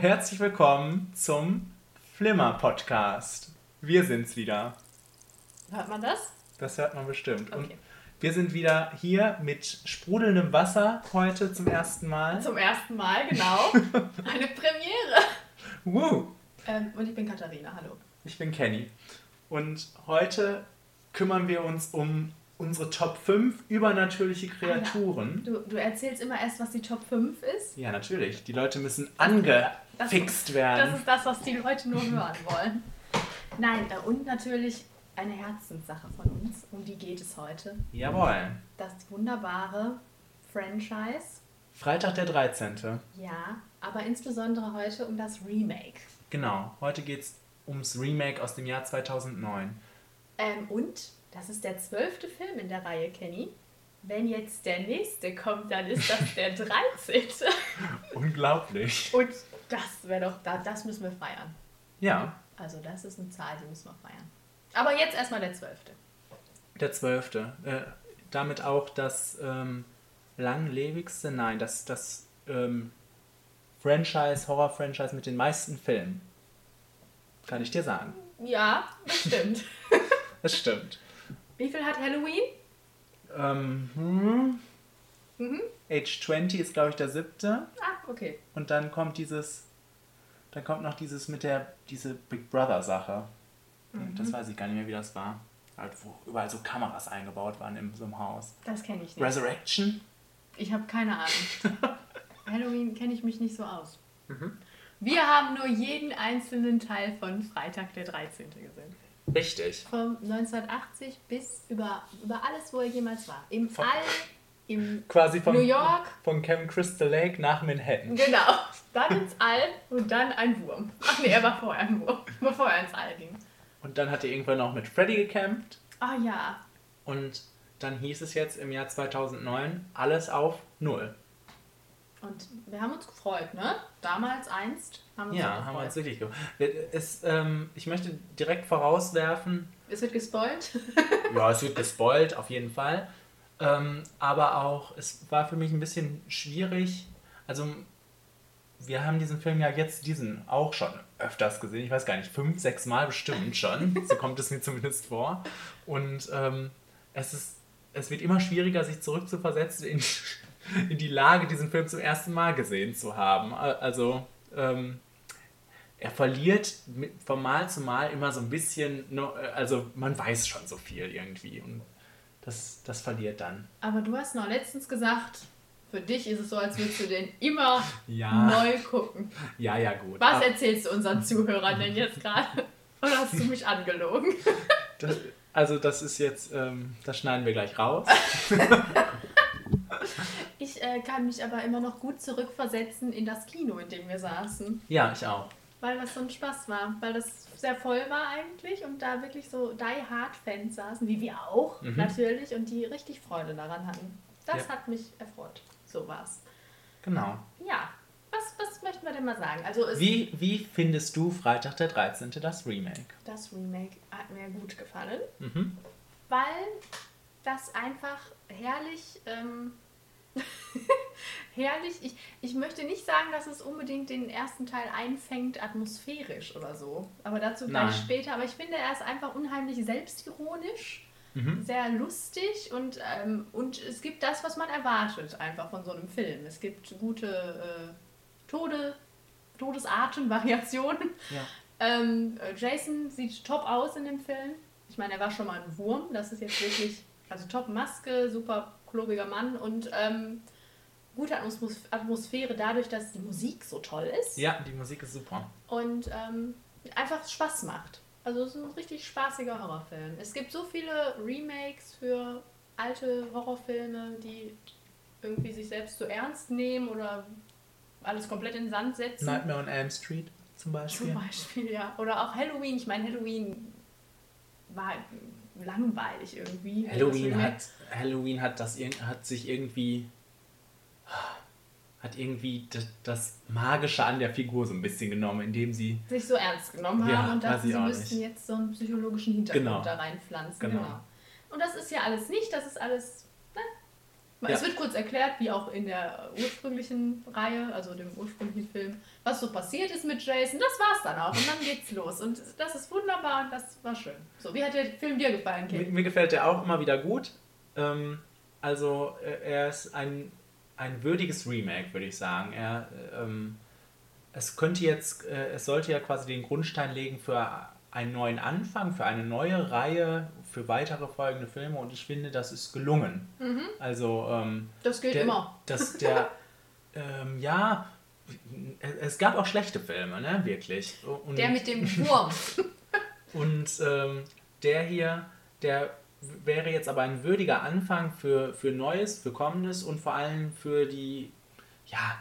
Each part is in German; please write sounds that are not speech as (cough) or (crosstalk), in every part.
Herzlich willkommen zum Flimmer Podcast. Wir sind's wieder. Hört man das? Das hört man bestimmt. Und Okay. wir sind wieder hier mit sprudelndem Wasser heute zum ersten Mal. Zum ersten Mal, genau. (laughs) Eine Premiere. Woo! Ähm, und ich bin Katharina, hallo. Ich bin Kenny. Und heute kümmern wir uns um unsere Top 5 übernatürliche Kreaturen. Du, du erzählst immer erst, was die Top 5 ist. Ja, natürlich. Die Leute müssen angefixt Das werden. ist das, was die Leute nur hören (laughs) wollen. Nein, äh, und natürlich eine Herzenssache von uns. Um die geht es heute. Jawohl. Das wunderbare Franchise. Freitag der 13. Ja, aber insbesondere heute um das Remake. Genau. Heute geht es ums Remake aus dem Jahr 2009. Ähm, und das ist der zwölfte Film in der Reihe, Kenny. Wenn jetzt der nächste kommt, dann ist das der (laughs) 13. Unglaublich. Und das wäre doch, da- das müssen wir feiern. Ja, Also das ist eine Zahl, die müssen wir feiern. Aber jetzt erstmal der zwölfte. der 12. Äh, damit auch das ähm, langlebigste, nein, das, das ähm, Franchise, Horror-Franchise mit den meisten Filmen. Kann ich dir sagen. Ja, das stimmt. (laughs) Das stimmt. Wie viel hat Halloween? Ähm, hm, Mhm. Age 20 ist, glaube ich, der siebte. Ah, okay. Und dann kommt dieses, dann kommt noch dieses mit der, diese Big Brother Sache. Das weiß ich gar nicht mehr, wie das war. Halt, wo überall so Kameras eingebaut waren in so einem Haus. Das kenne ich nicht. Resurrection? Ich habe keine Ahnung. (laughs) Halloween kenne ich mich nicht so aus. Mhm. Wir haben nur jeden einzelnen Teil von Freitag der 13. gesehen. Richtig. Von 1980 bis über, über alles, wo er jemals war. Im Von- All, im Quasi von, New York. von Camp Crystal Lake nach Manhattan. Genau. Dann ins All und dann ein Wurm. Ach nee, er war vorher ein Wurm, bevor er ins All ging. Und dann hat er irgendwann noch mit Freddy gecampt. Ah ja. Und dann hieß es jetzt im Jahr 2009 alles auf Null. Und wir haben uns gefreut, ne? Damals einst haben wir uns Ja, gefreut. haben wir uns wirklich ge es, ähm, Ich möchte direkt vorauswerfen, Es wird gespoilt. ja, es wird gespoilt, auf jeden Fall. Ähm, aber auch, es war für mich ein bisschen schwierig. Also, wir haben diesen Film ja jetzt, diesen auch schon öfters gesehen. Ich weiß gar nicht, fünf, sechs Mal bestimmt schon. (laughs) so kommt es mir zumindest vor. Und ähm, es, ist, es wird immer schwieriger, sich zurückzuversetzen in, in die Lage, diesen Film zum ersten Mal gesehen zu haben. Also, ähm, er verliert von Mal zu Mal immer so ein bisschen, no- also man weiß schon so viel irgendwie und das, das verliert dann. Aber du hast noch letztens gesagt, für dich ist es so, als würdest du den immer (laughs) Ja, neu gucken. ja, ja, gut. Was Aber erzählst du unseren Zuhörern denn jetzt gerade? (laughs) Oder hast du mich angelogen? (laughs) das, also das ist jetzt, ähm, das schneiden wir gleich raus. Ich äh, kann mich aber immer noch gut zurückversetzen in das Kino, in dem wir saßen. Ja, ich auch. Weil das so ein Spaß war. Weil das sehr voll war eigentlich und da wirklich so Die Hard Fans saßen, wie wir auch Mhm. natürlich, und die richtig Freude daran hatten. Das Ja. hat mich erfreut. So war's. Genau. Ja. Was, was möchten wir denn mal sagen? Also es, Wie, wie findest du Freitag der 13. das Remake? das Remake hat mir gut gefallen, Mhm. weil das einfach herrlich, ähm, (laughs) herrlich, ich, ich möchte nicht sagen, dass es unbedingt den ersten Teil einfängt atmosphärisch oder so, aber dazu gleich Nein. später. Aber ich finde, er ist einfach unheimlich selbstironisch, Mhm. sehr lustig und, ähm, und es gibt das, was man erwartet einfach von so einem Film. Es gibt gute äh, Tode, Todesarten, Variationen. Ja. (laughs) Ähm, äh, Jason sieht top aus in dem Film. Ich meine, er war schon mal ein Wurm. Das ist jetzt wirklich, also top Maske, super klobiger Mann und ähm, gute Atmos Atmosphäre dadurch, dass die Musik so toll ist ja, die Musik ist super. und ähm, einfach Spaß macht. Also es ist ein richtig spaßiger Horrorfilm. Es gibt so viele Remakes für alte Horrorfilme, die irgendwie sich selbst zu ernst nehmen oder alles komplett in den Sand setzen. Nightmare on Elm Street zum Beispiel. Zum Beispiel, ja. Oder auch Halloween. Ich meine, Halloween war langweilig irgendwie. Halloween Das hat, Halloween hat, das, hat sich irgendwie hat irgendwie das, das Magische an der Figur so ein bisschen genommen, indem sie sich so ernst genommen haben Ja, und dachten, sie müssten jetzt so einen psychologischen Hintergrund Genau. da reinpflanzen. Genau. Genau. Und das ist ja alles nicht, das ist alles ne? Es wird kurz erklärt, wie auch in der ursprünglichen Reihe, also dem ursprünglichen Film, was so passiert ist mit Jason. Das war's dann auch. Und dann geht's los. Und das ist wunderbar und das war schön. So, wie hat der Film dir gefallen, Mir, Kim? mir gefällt der auch immer wieder gut. Ähm, also äh, er ist ein, ein würdiges Remake, würde ich sagen. Er, ähm, es könnte jetzt, äh, es sollte ja quasi den Grundstein legen für einen neuen Anfang, für eine neue Reihe, für weitere folgende Filme und ich finde, das ist gelungen. Also ähm, Das gilt der, immer. dass der, (laughs) ähm, ja, es- gab auch schlechte Filme, ne, wirklich. Und, Der mit dem Wurm. (laughs) und ähm, der hier, der wäre jetzt aber ein würdiger Anfang für, für Neues, für Kommendes und vor allem für die, ja,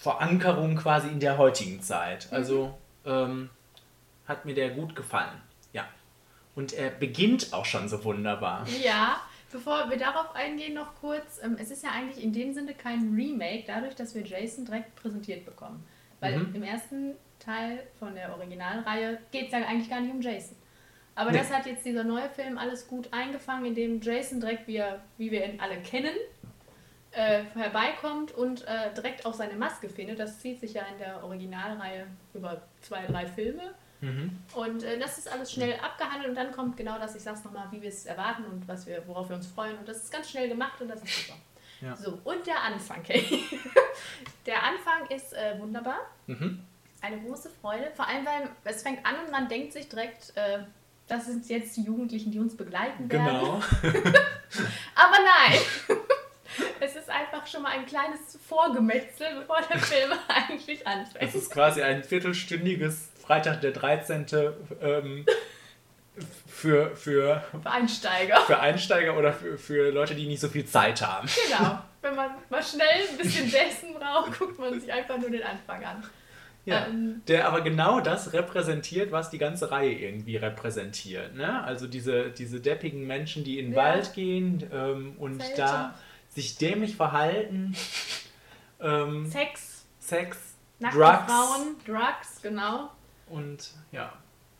Verankerung quasi in der heutigen Zeit. Also ähm, hat mir der gut gefallen. Ja. Und er beginnt auch schon so wunderbar. Ja, bevor wir darauf eingehen, noch kurz. Ähm, es ist ja eigentlich in dem Sinne kein Remake, dadurch, dass wir Jason direkt präsentiert bekommen. Weil Mhm. im ersten Teil von der Originalreihe geht es ja eigentlich gar nicht um Jason. Aber Nee. das hat jetzt dieser neue Film alles gut eingefangen, indem Jason direkt, wie, er, wie wir ihn alle kennen, äh, herbeikommt und äh, direkt auch seine Maske findet. Das zieht sich ja in der Originalreihe über zwei, drei Filme. Mhm. Und äh, das ist alles schnell abgehandelt und dann kommt genau das, ich sag's nochmal, wie wir es erwarten und was wir, worauf wir uns freuen. Und das ist ganz schnell gemacht und das ist super. Ja. So, und der Anfang, Kay. (laughs) der Anfang ist äh, wunderbar. Mhm. Eine große Freude. Vor allem, weil es fängt an und man denkt sich direkt, äh, das sind jetzt die Jugendlichen, die uns begleiten werden. Genau. (laughs) (laughs) Aber nein! es ist einfach schon mal ein kleines Vorgemetzel, bevor der Film eigentlich anfängt. Es ist quasi ein viertelstündiges Freitag der 13. Ähm, für, für, Für Einsteiger. für Einsteiger oder für, für Leute, die nicht so viel Zeit haben. Genau. (laughs) Wenn man mal schnell ein bisschen Jason braucht, guckt man sich einfach nur den Anfang an. Ja. Ähm, Der aber genau das repräsentiert, was die ganze Reihe irgendwie repräsentiert. Ne? Also diese, diese deppigen Menschen, die in den Ja. Wald gehen ähm, und Zelte. da sich dämlich verhalten. (laughs) Ähm, Sex, Sex, nackte Drugs Frauen, Drugs, genau. Und ja.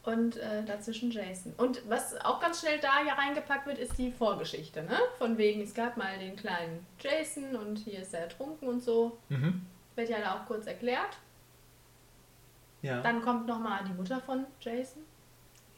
Und äh, dazwischen Jason. Und was auch ganz schnell da hier reingepackt wird, ist die Vorgeschichte. Ne? Von wegen, es gab mal den kleinen Jason und hier ist er ertrunken und so. Mhm. Wird ja da auch kurz erklärt. ja. Dann kommt nochmal die Mutter von Jason.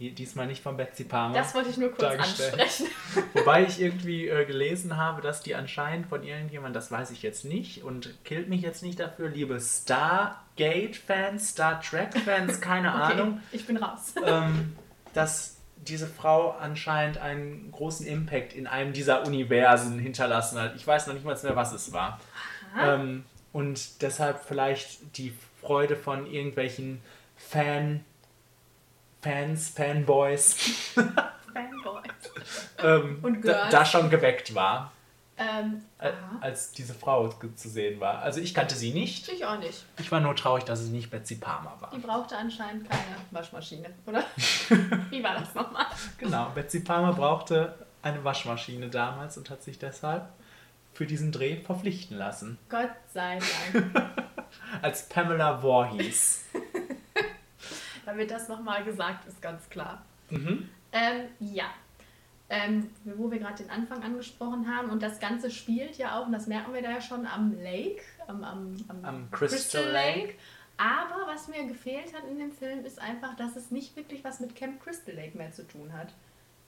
Diesmal nicht von Betsy Palmer. Das wollte ich nur kurz ansprechen. (laughs) Wobei ich irgendwie äh, gelesen habe, dass die anscheinend von irgendjemand, das weiß ich jetzt nicht und killt mich jetzt nicht dafür, liebe Stargate-Fans, Star Trek-Fans, (laughs) keine Okay, Ahnung, ich bin raus. (laughs) ähm, dass diese Frau anscheinend einen großen Impact in einem dieser Universen hinterlassen hat. Ich weiß noch nicht mal mehr, was es war. Ähm, und deshalb vielleicht die Freude von irgendwelchen Fan, Fans, Fanboys (laughs) Fanboy. ähm, Und da, da schon geweckt war, Ähm, äh, als diese Frau zu sehen war. Also ich kannte sie nicht. ich auch nicht. Ich war nur traurig, dass es nicht Betsy Palmer war. Die brauchte anscheinend keine Waschmaschine, oder? (laughs) Wie war das nochmal? Genau, Betsy Palmer brauchte eine Waschmaschine damals und hat sich deshalb für diesen Dreh verpflichten lassen. Gott sei Dank. (laughs) Als Pamela Voorhees. Damit das nochmal gesagt ist, ganz klar. Mhm. Ähm, ja. Ähm, wo wir gerade den Anfang angesprochen haben und das Ganze spielt ja auch, und das merken wir da ja schon am Lake, am, am, Am Crystal Lake. Aber was mir gefehlt hat in dem Film ist einfach, dass es nicht wirklich was mit Camp Crystal Lake mehr zu tun hat.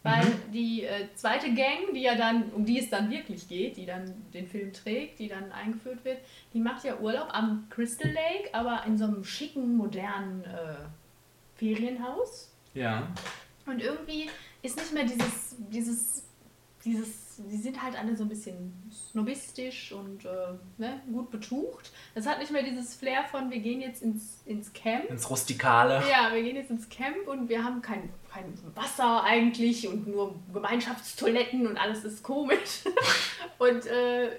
Weil Mhm. die äh, zweite Gang, die ja dann, um die es dann wirklich geht, die dann den Film trägt, die dann eingeführt wird, die macht ja Urlaub am Crystal Lake, aber in so einem schicken, modernen äh, Ferienhaus. Ja. Und irgendwie ist nicht mehr dieses, dieses, dieses, die sind halt alle so ein bisschen snobistisch und äh, ne, gut betucht. Das hat nicht mehr dieses Flair von, wir gehen jetzt ins, ins Camp. Ins Rustikale. Ja, wir gehen jetzt ins Camp und wir haben kein, kein Wasser eigentlich und nur Gemeinschaftstoiletten und alles ist komisch. (laughs) und äh,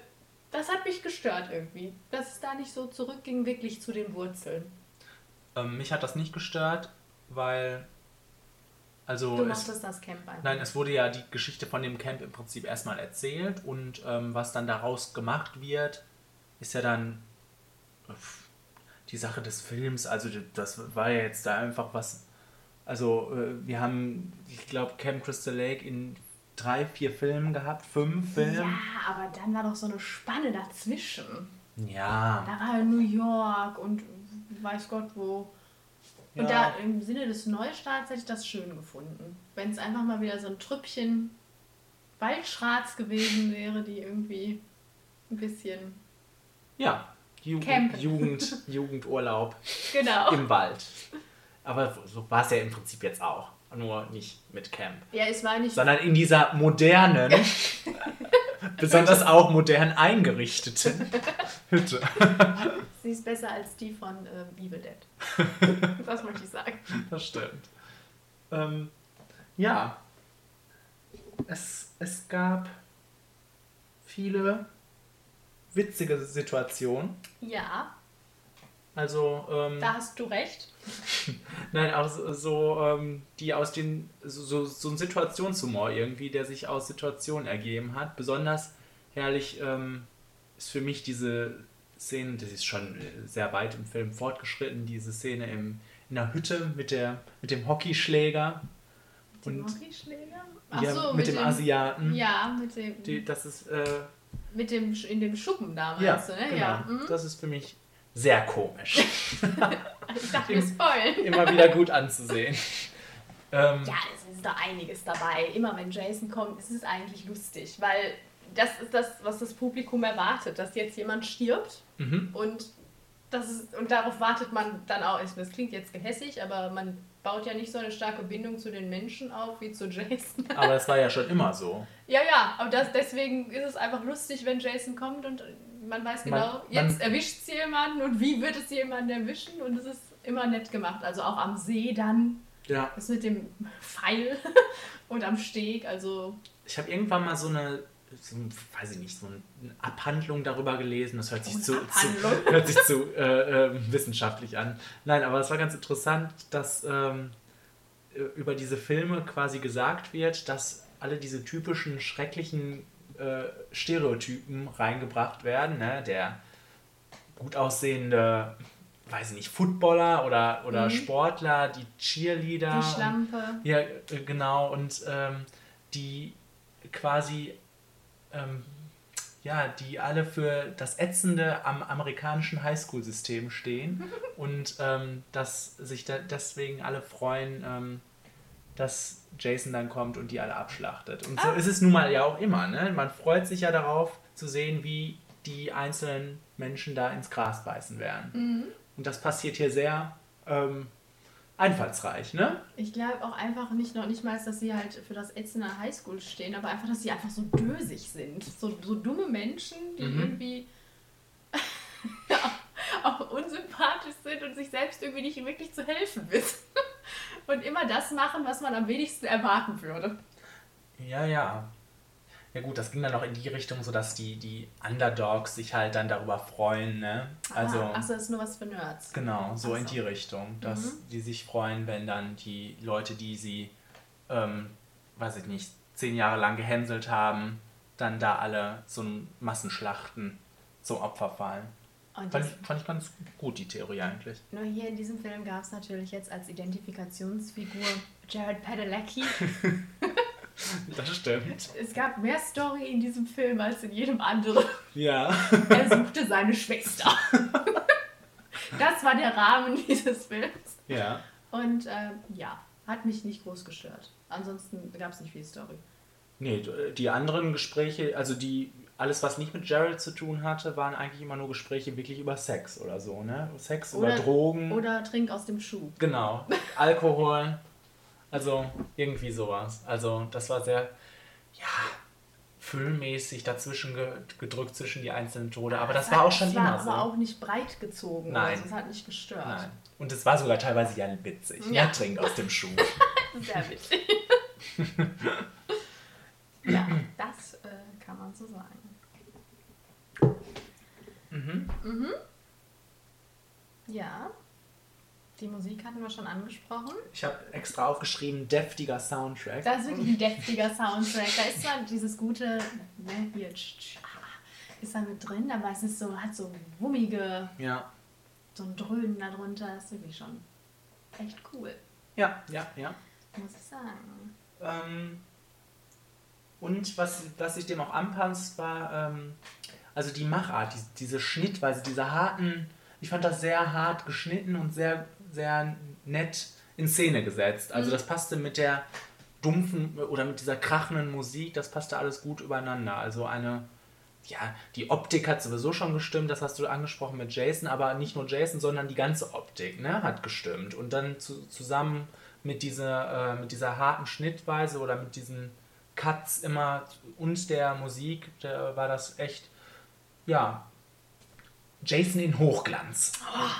das hat mich gestört irgendwie, dass es da nicht so zurückging, wirklich zu den Wurzeln. Ähm, mich hat das nicht gestört, weil. Also Du es, mochtest das Camp einfach. Nein, es wurde ja die Geschichte von dem Camp im Prinzip erstmal erzählt und ähm, was dann daraus gemacht wird, ist ja dann die Sache des Films. Also das war ja jetzt da einfach was. Also äh, wir haben, ich glaube, Camp Crystal Lake in drei, vier Filmen gehabt, fünf Filme. Ja, aber dann war doch so eine Spanne dazwischen. Ja. Da war New York und weiß Gott wo. Und Ja. da im Sinne des Neustarts hätte ich das schön gefunden. Wenn es einfach mal wieder so ein Trüppchen Waldschrats gewesen wäre, die irgendwie ein bisschen. Ja. Ju Camp. Jugend, (laughs) Jugendurlaub Genau. im Wald. Aber so war es ja im Prinzip jetzt auch. Nur nicht mit Camp. Ja, es war nicht. Sondern in dieser modernen, (laughs) besonders auch modern eingerichteten Hütte. (laughs) Sie ist besser als die von ähm, Evil Dead. (laughs) das möchte ich sagen. Das stimmt. Ähm, ja. Es, es gab viele witzige Situationen. Ja, Also, ähm, da hast du recht. (laughs) nein, auch so, so ähm, die aus den, so, so, so ein Situationshumor irgendwie, der sich aus Situationen ergeben hat. Besonders herrlich ähm, ist für mich diese Szene, das ist schon äh, sehr weit im Film fortgeschritten, diese Szene im, in der Hütte mit, der, mit dem Hockeyschläger. Die Und- Hockeyschläger? ja, mit, dem, Asiaten. Ja, mit dem, Die, das ist, äh, mit dem in dem Schuppen da, ja, ne? genau. Ja. mhm. Das ist für mich sehr komisch. (laughs) Ich dachte, wir spoilen. Immer wieder gut anzusehen. Ähm, Ja, es ist da einiges dabei. Immer wenn Jason kommt, ist es eigentlich lustig, weil das ist das, was das Publikum erwartet, dass jetzt jemand stirbt mhm. und das ist, und darauf wartet man dann auch. Das klingt jetzt gehässig, aber man baut ja nicht so eine starke Bindung zu den Menschen auf wie zu Jason. Aber das war ja schon immer so. Ja, ja, aber das, deswegen ist es einfach lustig, wenn Jason kommt und man weiß genau, man- jetzt erwischt es jemanden und wie wird es jemanden erwischen und es ist immer nett gemacht. Also auch am See dann, Ja. das mit dem Pfeil (laughs) und am Steg, also Ich habe irgendwann mal so eine, so, ein- weiß ich nicht, so eine Abhandlung darüber gelesen. Das hört sich, Oh, zu, zu, (laughs) hört sich zu äh, äh, wissenschaftlich an. Nein, aber es war ganz interessant, dass ähm, äh, über diese Filme quasi gesagt wird, dass alle diese typischen schrecklichen äh, Stereotypen reingebracht werden. Ne? Der gut aussehende, weiß ich nicht, Footballer oder, oder Mhm. Sportler, die Cheerleader. die und- Schlampe. ja, äh, genau. Und ähm, die quasi, ähm, ja, die alle für das Ätzende am amerikanischen Highschool-System stehen (laughs) und ähm, dass sich da deswegen alle freuen, ähm, dass Jason dann kommt und die alle abschlachtet. Und so ist es nun mal ja auch immer. Ne? Man freut sich ja darauf zu sehen, wie die einzelnen Menschen da ins Gras beißen werden. Mhm. Und das passiert hier sehr ähm, einfallsreich, ne? Ich glaube auch einfach nicht noch nicht mal, dass sie halt für das Ätzende Highschool stehen, aber einfach, dass sie einfach so dösig sind. So, so dumme Menschen, die Mhm. irgendwie (laughs) auch unsympathisch sind und sich selbst irgendwie nicht wirklich zu helfen wissen. (laughs) Und immer das machen, was man am wenigsten erwarten würde. Ja, ja. Ja gut, das ging dann auch in die Richtung, so dass die, die Underdogs sich halt dann darüber freuen, ne? Also, ah, achso, das ist nur was für Nerds. genau, so Ach in so. die Richtung, dass Mhm. die sich freuen, wenn dann die Leute, die sie, ähm, weiß ich nicht, zehn Jahre lang gehänselt haben, dann da alle so Massenschlachten zum Opfer fallen. Und Fand ich, fand ich ganz gut, die Theorie eigentlich. nur hier in diesem Film gab es natürlich jetzt als Identifikationsfigur Jared Padalecki. (laughs) Das stimmt. Es gab mehr Story in diesem Film als in jedem anderen. Ja. (laughs) Er suchte seine Schwester. (laughs) Das war der Rahmen dieses Films. Ja. Und ähm, ja, hat mich nicht groß gestört. Ansonsten gab es nicht viel Story. Nee, die anderen Gespräche, also die, alles was nicht mit Jared zu tun hatte, waren eigentlich immer nur Gespräche wirklich über Sex oder so, ne? Sex, über Oder- Drogen. Oder trink aus dem Schuh. Genau. Alkohol. Also irgendwie sowas. Also das war sehr, ja, füllmäßig dazwischen ge gedrückt zwischen die einzelnen Tode. Aber das Es war hat- auch schon es immer war so. aber auch nicht breit gezogen. Nein. Also es hat nicht gestört. Nein. Und es war sogar teilweise ja witzig. Ja. Ja. Trink aus dem Schuh. (laughs) Sehr witzig. (laughs) ja, das äh, kann man so sagen. Mhm. Ja. Die Musik hatten wir schon angesprochen. Ich habe extra aufgeschrieben, deftiger Soundtrack. Das ist wirklich ein deftiger Soundtrack. Da ist zwar dieses gute, ne, hier, ah, ist da mit drin, aber es ist so, hat so wummige, ja. so ein Dröhnen darunter. Das ist wirklich schon echt cool, Ja, ja, ja. muss ich sagen. Ähm, Und was, was sich dem auch anpasst, war ähm, also die Machart, die, diese Schnittweise, diese harten, ich fand das sehr hart geschnitten und sehr, sehr nett in Szene gesetzt. Also das passte mit der dumpfen oder mit dieser krachenden Musik, das passte alles gut übereinander. Also eine, ja, die Optik hat sowieso schon gestimmt, das hast du angesprochen mit Jason, aber nicht nur Jason, sondern die ganze Optik ne, hat gestimmt. Und dann zu, zusammen mit dieser, äh, mit dieser harten Schnittweise oder mit diesen Cuts immer und der Musik, der war das echt, ja, Jason in Hochglanz.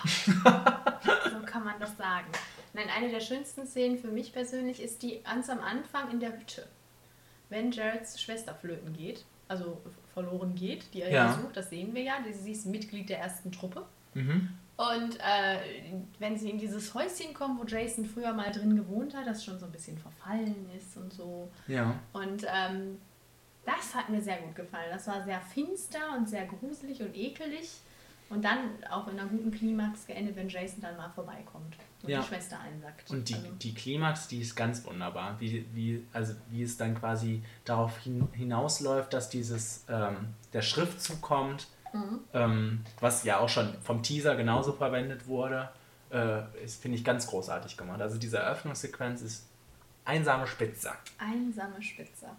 So kann man das sagen. Nein, eine der schönsten Szenen für mich persönlich ist die ganz am Anfang in der Hütte. Wenn Jareds Schwester flöten geht, also verloren geht, die er ja. sucht, das sehen wir ja. Sie ist Mitglied der ersten Truppe. Mhm. Und äh, wenn sie in dieses Häuschen kommen, wo Jason früher mal drin gewohnt hat, das schon so ein bisschen verfallen ist und so. Ja. Und ähm, das hat mir sehr gut gefallen. Das war sehr finster und sehr gruselig und ekelig. Und dann auch in einer guten Klimax geendet, wenn Jason dann mal vorbeikommt und Ja. die Schwester einsackt. Und die, Also, die Klimax, die ist ganz wunderbar. Wie, wie, also wie es dann quasi darauf hin, hinausläuft, dass dieses ähm, der Schriftzug kommt, Mhm. ähm, was ja auch schon vom Teaser genauso verwendet wurde, äh, finde ich, ganz großartig gemacht. Also diese Eröffnungssequenz ist einsame Spitze. einsame Spitze.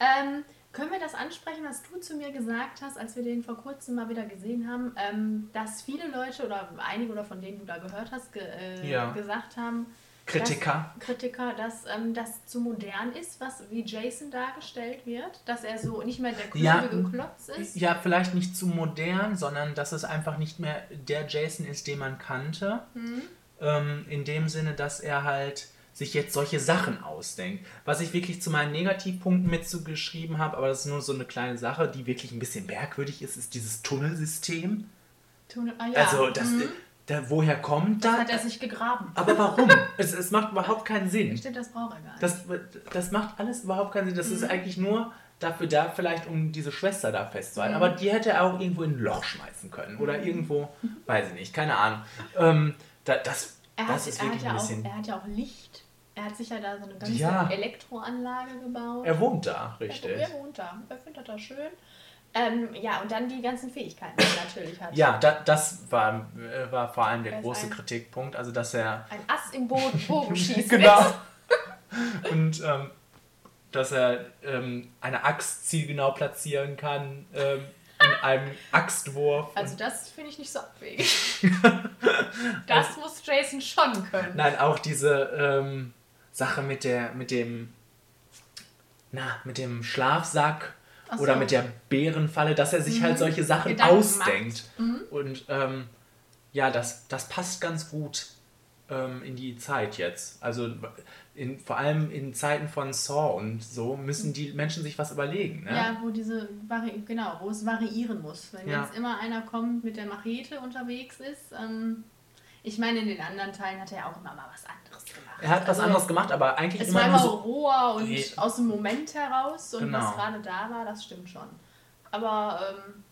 Ähm, können wir das ansprechen, was du zu mir gesagt hast, als wir den vor kurzem mal wieder gesehen haben, ähm, dass viele Leute oder einige oder von denen du da gehört hast, ge äh, Ja. gesagt haben, Kritiker. Dass, Kritiker, dass ähm, das zu modern ist, was wie Jason dargestellt wird, dass er so nicht mehr der Ja, klobige Klotz ist. Ja, vielleicht nicht zu modern, sondern dass es einfach nicht mehr der Jason ist, den man kannte. Mhm. Ähm, in dem Sinne, dass er halt sich jetzt solche Sachen ausdenkt. Was ich wirklich zu meinen Negativpunkten mitzugeschrieben habe, aber das ist nur so eine kleine Sache, die wirklich ein bisschen merkwürdig ist, ist dieses Tunnelsystem. Tun- ah, ja. Also, das, Mhm. da, woher kommt das das? hat er sich gegraben. Aber warum? (laughs) es, es macht überhaupt keinen Sinn. Stimmt, das braucht er gar nicht. Das, das macht alles überhaupt keinen Sinn. Das ist eigentlich nur dafür da, vielleicht um diese Schwester da festzuhalten. Aber die hätte er auch irgendwo in ein Loch schmeißen können. Oder irgendwo, weiß ich nicht, keine Ahnung. Ähm, da, das, er, das hat, ist er, hat wirklich ja ein auch, bisschen. er hat ja auch Licht. Er hat sich ja da so eine ganze Ja. Elektroanlage gebaut. Er wohnt da, richtig. Er wohnt da. Er findet das schön. Ähm, ja, und dann die ganzen Fähigkeiten, die er natürlich hat. Ja, da, das war, äh, war vor allem der Er große ein- Kritikpunkt. Also, dass er. Ein Ass im Boden, Bogenschießen. (laughs) genau. Und ähm, dass er ähm, eine Axt zielgenau platzieren kann ähm, in einem Axtwurf. Also das finde ich nicht so abwegig. (laughs) das muss Jason schon können. Nein, auch diese ähm, Sache mit der, mit dem, na, mit dem Schlafsack Ach oder so. mit der Bärenfalle, dass er sich halt solche Sachen Gedanken ausdenkt. Mhm. Und ähm, ja, das, das passt ganz gut ähm, in die Zeit jetzt. Also in, vor allem in Zeiten von Saw und so müssen die Menschen sich was überlegen. Ne? Ja, wo diese Vari genau, wo es variieren muss. Wenn Ja. jetzt immer einer kommt mit der Machete unterwegs ist. Ähm, ich meine, in den anderen Teilen hat er auch immer mal was anderes. Er hat was Also, anderes gemacht, aber eigentlich Es immer war nur immer so. roher und Nee. aus dem Moment heraus und Genau. was gerade da war, das stimmt schon. Aber ähm,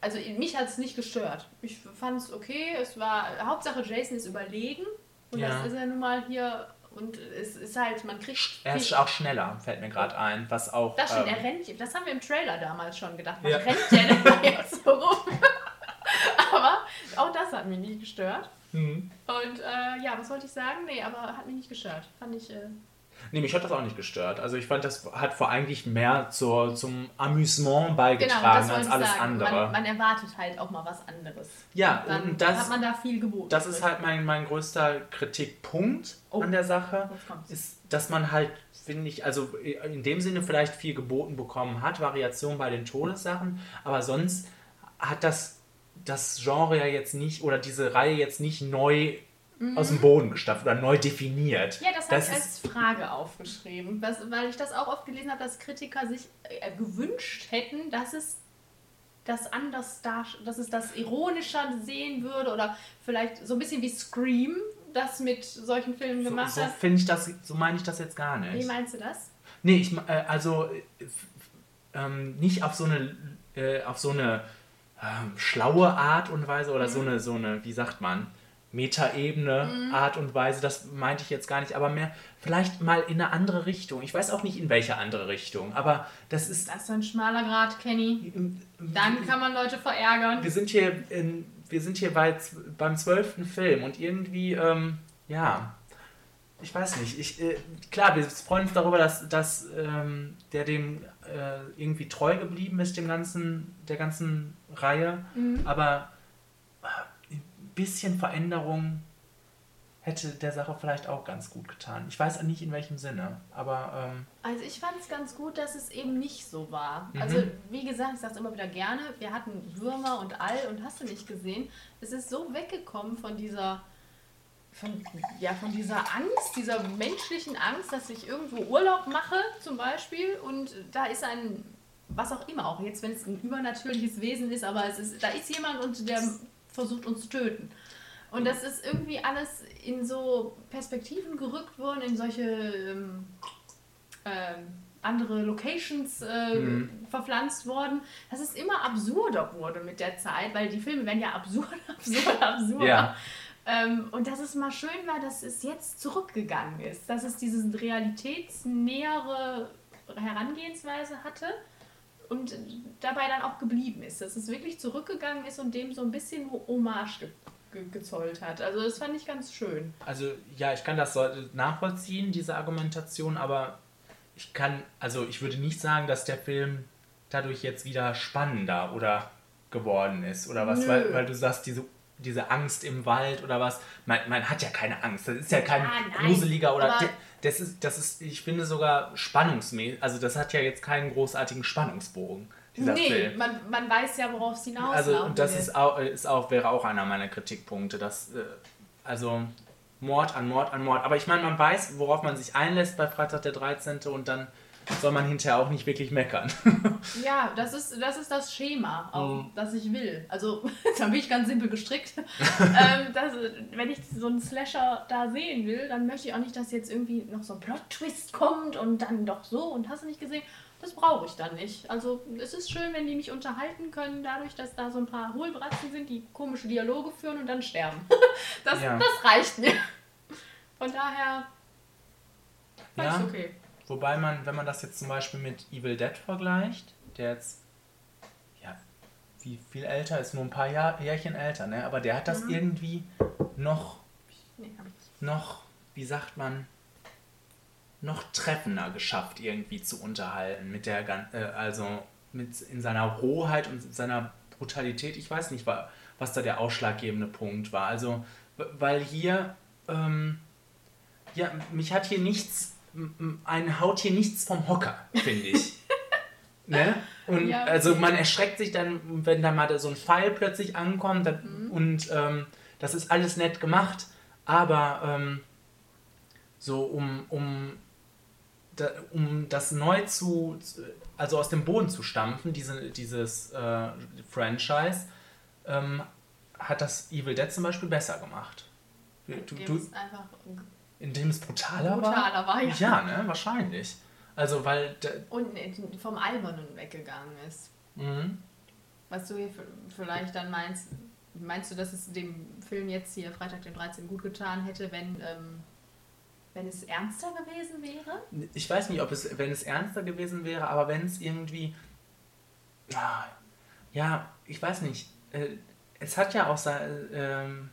also mich hat es nicht gestört. Ich fand es okay. Es war Hauptsache Jason ist überlegen und Ja. das ist er nun mal hier und es ist halt man kriegt Er ist auch schneller, fällt mir gerade ein, was auch. das stimmt, ähm, er rennt. Das haben wir im Trailer damals schon gedacht. Was Ja. rennt der denn da jetzt so rum? (laughs) aber auch das hat mich nicht gestört. Hm. Und äh, ja, was wollte ich sagen? Nee, aber hat mich nicht gestört. Fand ich. Äh, Nee, mich hat das auch nicht gestört. Also ich fand, das hat vor eigentlich mehr zur, zum Amüsement genau, beigetragen wollte als alles sagen. andere. Man, man erwartet halt auch mal was anderes. Ja, Dann und das- hat man da viel geboten. das ist halt mein, mein größter Kritikpunkt Oh. an der Sache, ist, dass man halt, finde ich, also in dem Sinne vielleicht viel geboten bekommen hat, Variation bei den Todessachen, aber sonst hat das, das Genre ja jetzt nicht, oder diese Reihe jetzt nicht neu aus dem Boden gestampft oder neu definiert. Mhm. Ja, das habe ich als Frage aufgeschrieben, was, weil ich das auch oft gelesen habe, dass Kritiker sich äh, gewünscht hätten, dass es das anders dar dass es das ironischer sehen würde oder vielleicht so ein bisschen wie Scream das mit solchen Filmen so, gemacht so hat. finde ich das, so meine ich das jetzt gar nicht. Wie meinst du das? Nee, ich, äh, also äh, ähm, nicht auf so eine, äh, auf so eine ähm, schlaue Art und Weise oder Mhm. so eine, so eine, wie sagt man, Metaebene, Mhm. Art und Weise, das meinte ich jetzt gar nicht, aber mehr vielleicht mal in eine andere Richtung. Ich weiß auch nicht in welche andere Richtung, aber das ist. Das ist ein schmaler Grad, Kenny. Dann kann man Leute verärgern. wir sind hier in, wir sind hier bei, beim zwölften Film und irgendwie, ähm, ja, ich weiß nicht. Ich, äh, klar, wir freuen uns darüber, dass, dass ähm, der dem äh, irgendwie treu geblieben ist, dem ganzen, der ganzen Reihe. Aber äh, ein bisschen Veränderung hätte der Sache vielleicht auch ganz gut getan. Ich weiß nicht in welchem Sinne, aber ähm, Also ich fand es ganz gut, dass es eben nicht so war. Mhm. Also wie gesagt, ich sage es immer wieder gerne, wir hatten Würmer und All und hast du nicht gesehen. Es ist so weggekommen von dieser, von, ja, von dieser Angst, dieser menschlichen Angst, dass ich irgendwo Urlaub mache zum Beispiel und da ist ein, was auch immer, auch jetzt wenn es ein übernatürliches Wesen ist, aber es ist, da ist jemand und der versucht uns zu töten. Und das ist irgendwie alles in so Perspektiven gerückt worden, in solche ähm, ähm, andere Locations äh, Mhm. verpflanzt worden, dass es immer absurder wurde mit der Zeit, weil die Filme werden ja absurd, (laughs) absurd, absurd. Ja. Ähm, und dass es mal schön war, dass es jetzt zurückgegangen ist, dass es diese realitätsnähere Herangehensweise hatte und dabei dann auch geblieben ist, dass es wirklich zurückgegangen ist und dem so ein bisschen Hommage ge ge gezollt hat. Also das fand ich ganz schön. Also ja, ich kann das nachvollziehen, diese Argumentation, aber ich kann, also ich würde nicht sagen, dass der Film dadurch jetzt wieder spannender oder geworden ist oder was, Nö. weil, weil du sagst, diese, diese Angst im Wald oder was. Man, man hat ja keine Angst, das ist ja kein Ja, gruseliger oder das ist, das ist, ich finde sogar spannungsmäßig, also das hat ja jetzt keinen großartigen Spannungsbogen, dieser nee, Film. man, man weiß ja, worauf es hinauslaufen Also und das ist auch, ist auch, wäre auch einer meiner Kritikpunkte, dass äh, also Mord an Mord an Mord. Aber ich meine, man weiß, worauf man sich einlässt bei Freitag der 13. und dann soll man hinterher auch nicht wirklich meckern. (laughs) Ja, das ist, das ist das Schema, auch, Mhm. das ich will. Also, (laughs) da bin ich ganz simpel gestrickt. (laughs) ähm, dass, wenn ich so einen Slasher da sehen will, dann möchte ich auch nicht, dass jetzt irgendwie noch so ein Plot-Twist kommt und dann doch so und hast du nicht gesehen. Das brauche ich dann nicht. Also, es ist schön, wenn die mich unterhalten können, dadurch, dass da so ein paar Hohlbratzen sind, die komische Dialoge führen und dann sterben. das, Ja. das reicht mir. Von daher, Ja. okay. Wobei man, wenn man das jetzt zum Beispiel mit Evil Dead vergleicht, der jetzt ja wie viel älter ist, nur ein paar Jahr, Jährchen älter, ne? Aber der hat das irgendwie noch Nee, noch, wie sagt man, noch treffender geschafft, irgendwie zu unterhalten. Mit der äh, also mit in seiner Rohheit und seiner Brutalität. Ich weiß nicht, wa- was da der ausschlaggebende Punkt war. Also, weil hier, ähm, ja, mich hat hier nichts, einen haut hier nichts vom Hocker, finde ich. (laughs) ne? Und Ja, okay. also man erschreckt sich dann, wenn da mal so ein Pfeil plötzlich ankommt dann, und ähm, das ist alles nett gemacht, aber ähm, so um, um, da, um das neu zu, also aus dem Boden zu stampfen, diese, dieses äh, Franchise, ähm, hat das Evil Dead zum Beispiel besser gemacht. Du, du, ist einfach indem es brutaler, brutaler war. Ja. Ja, ne, wahrscheinlich. Also, weil, Und vom Albernen weggegangen ist. mhm. Was du hier vielleicht dann meinst, meinst du, dass es dem Film jetzt hier Freitag den 13. gut getan hätte, wenn, ähm, wenn es ernster gewesen wäre? ich weiß nicht, ob es, wenn es ernster gewesen wäre, aber wenn es irgendwie, ah, ja, ich weiß nicht, äh, es hat ja auch ähm,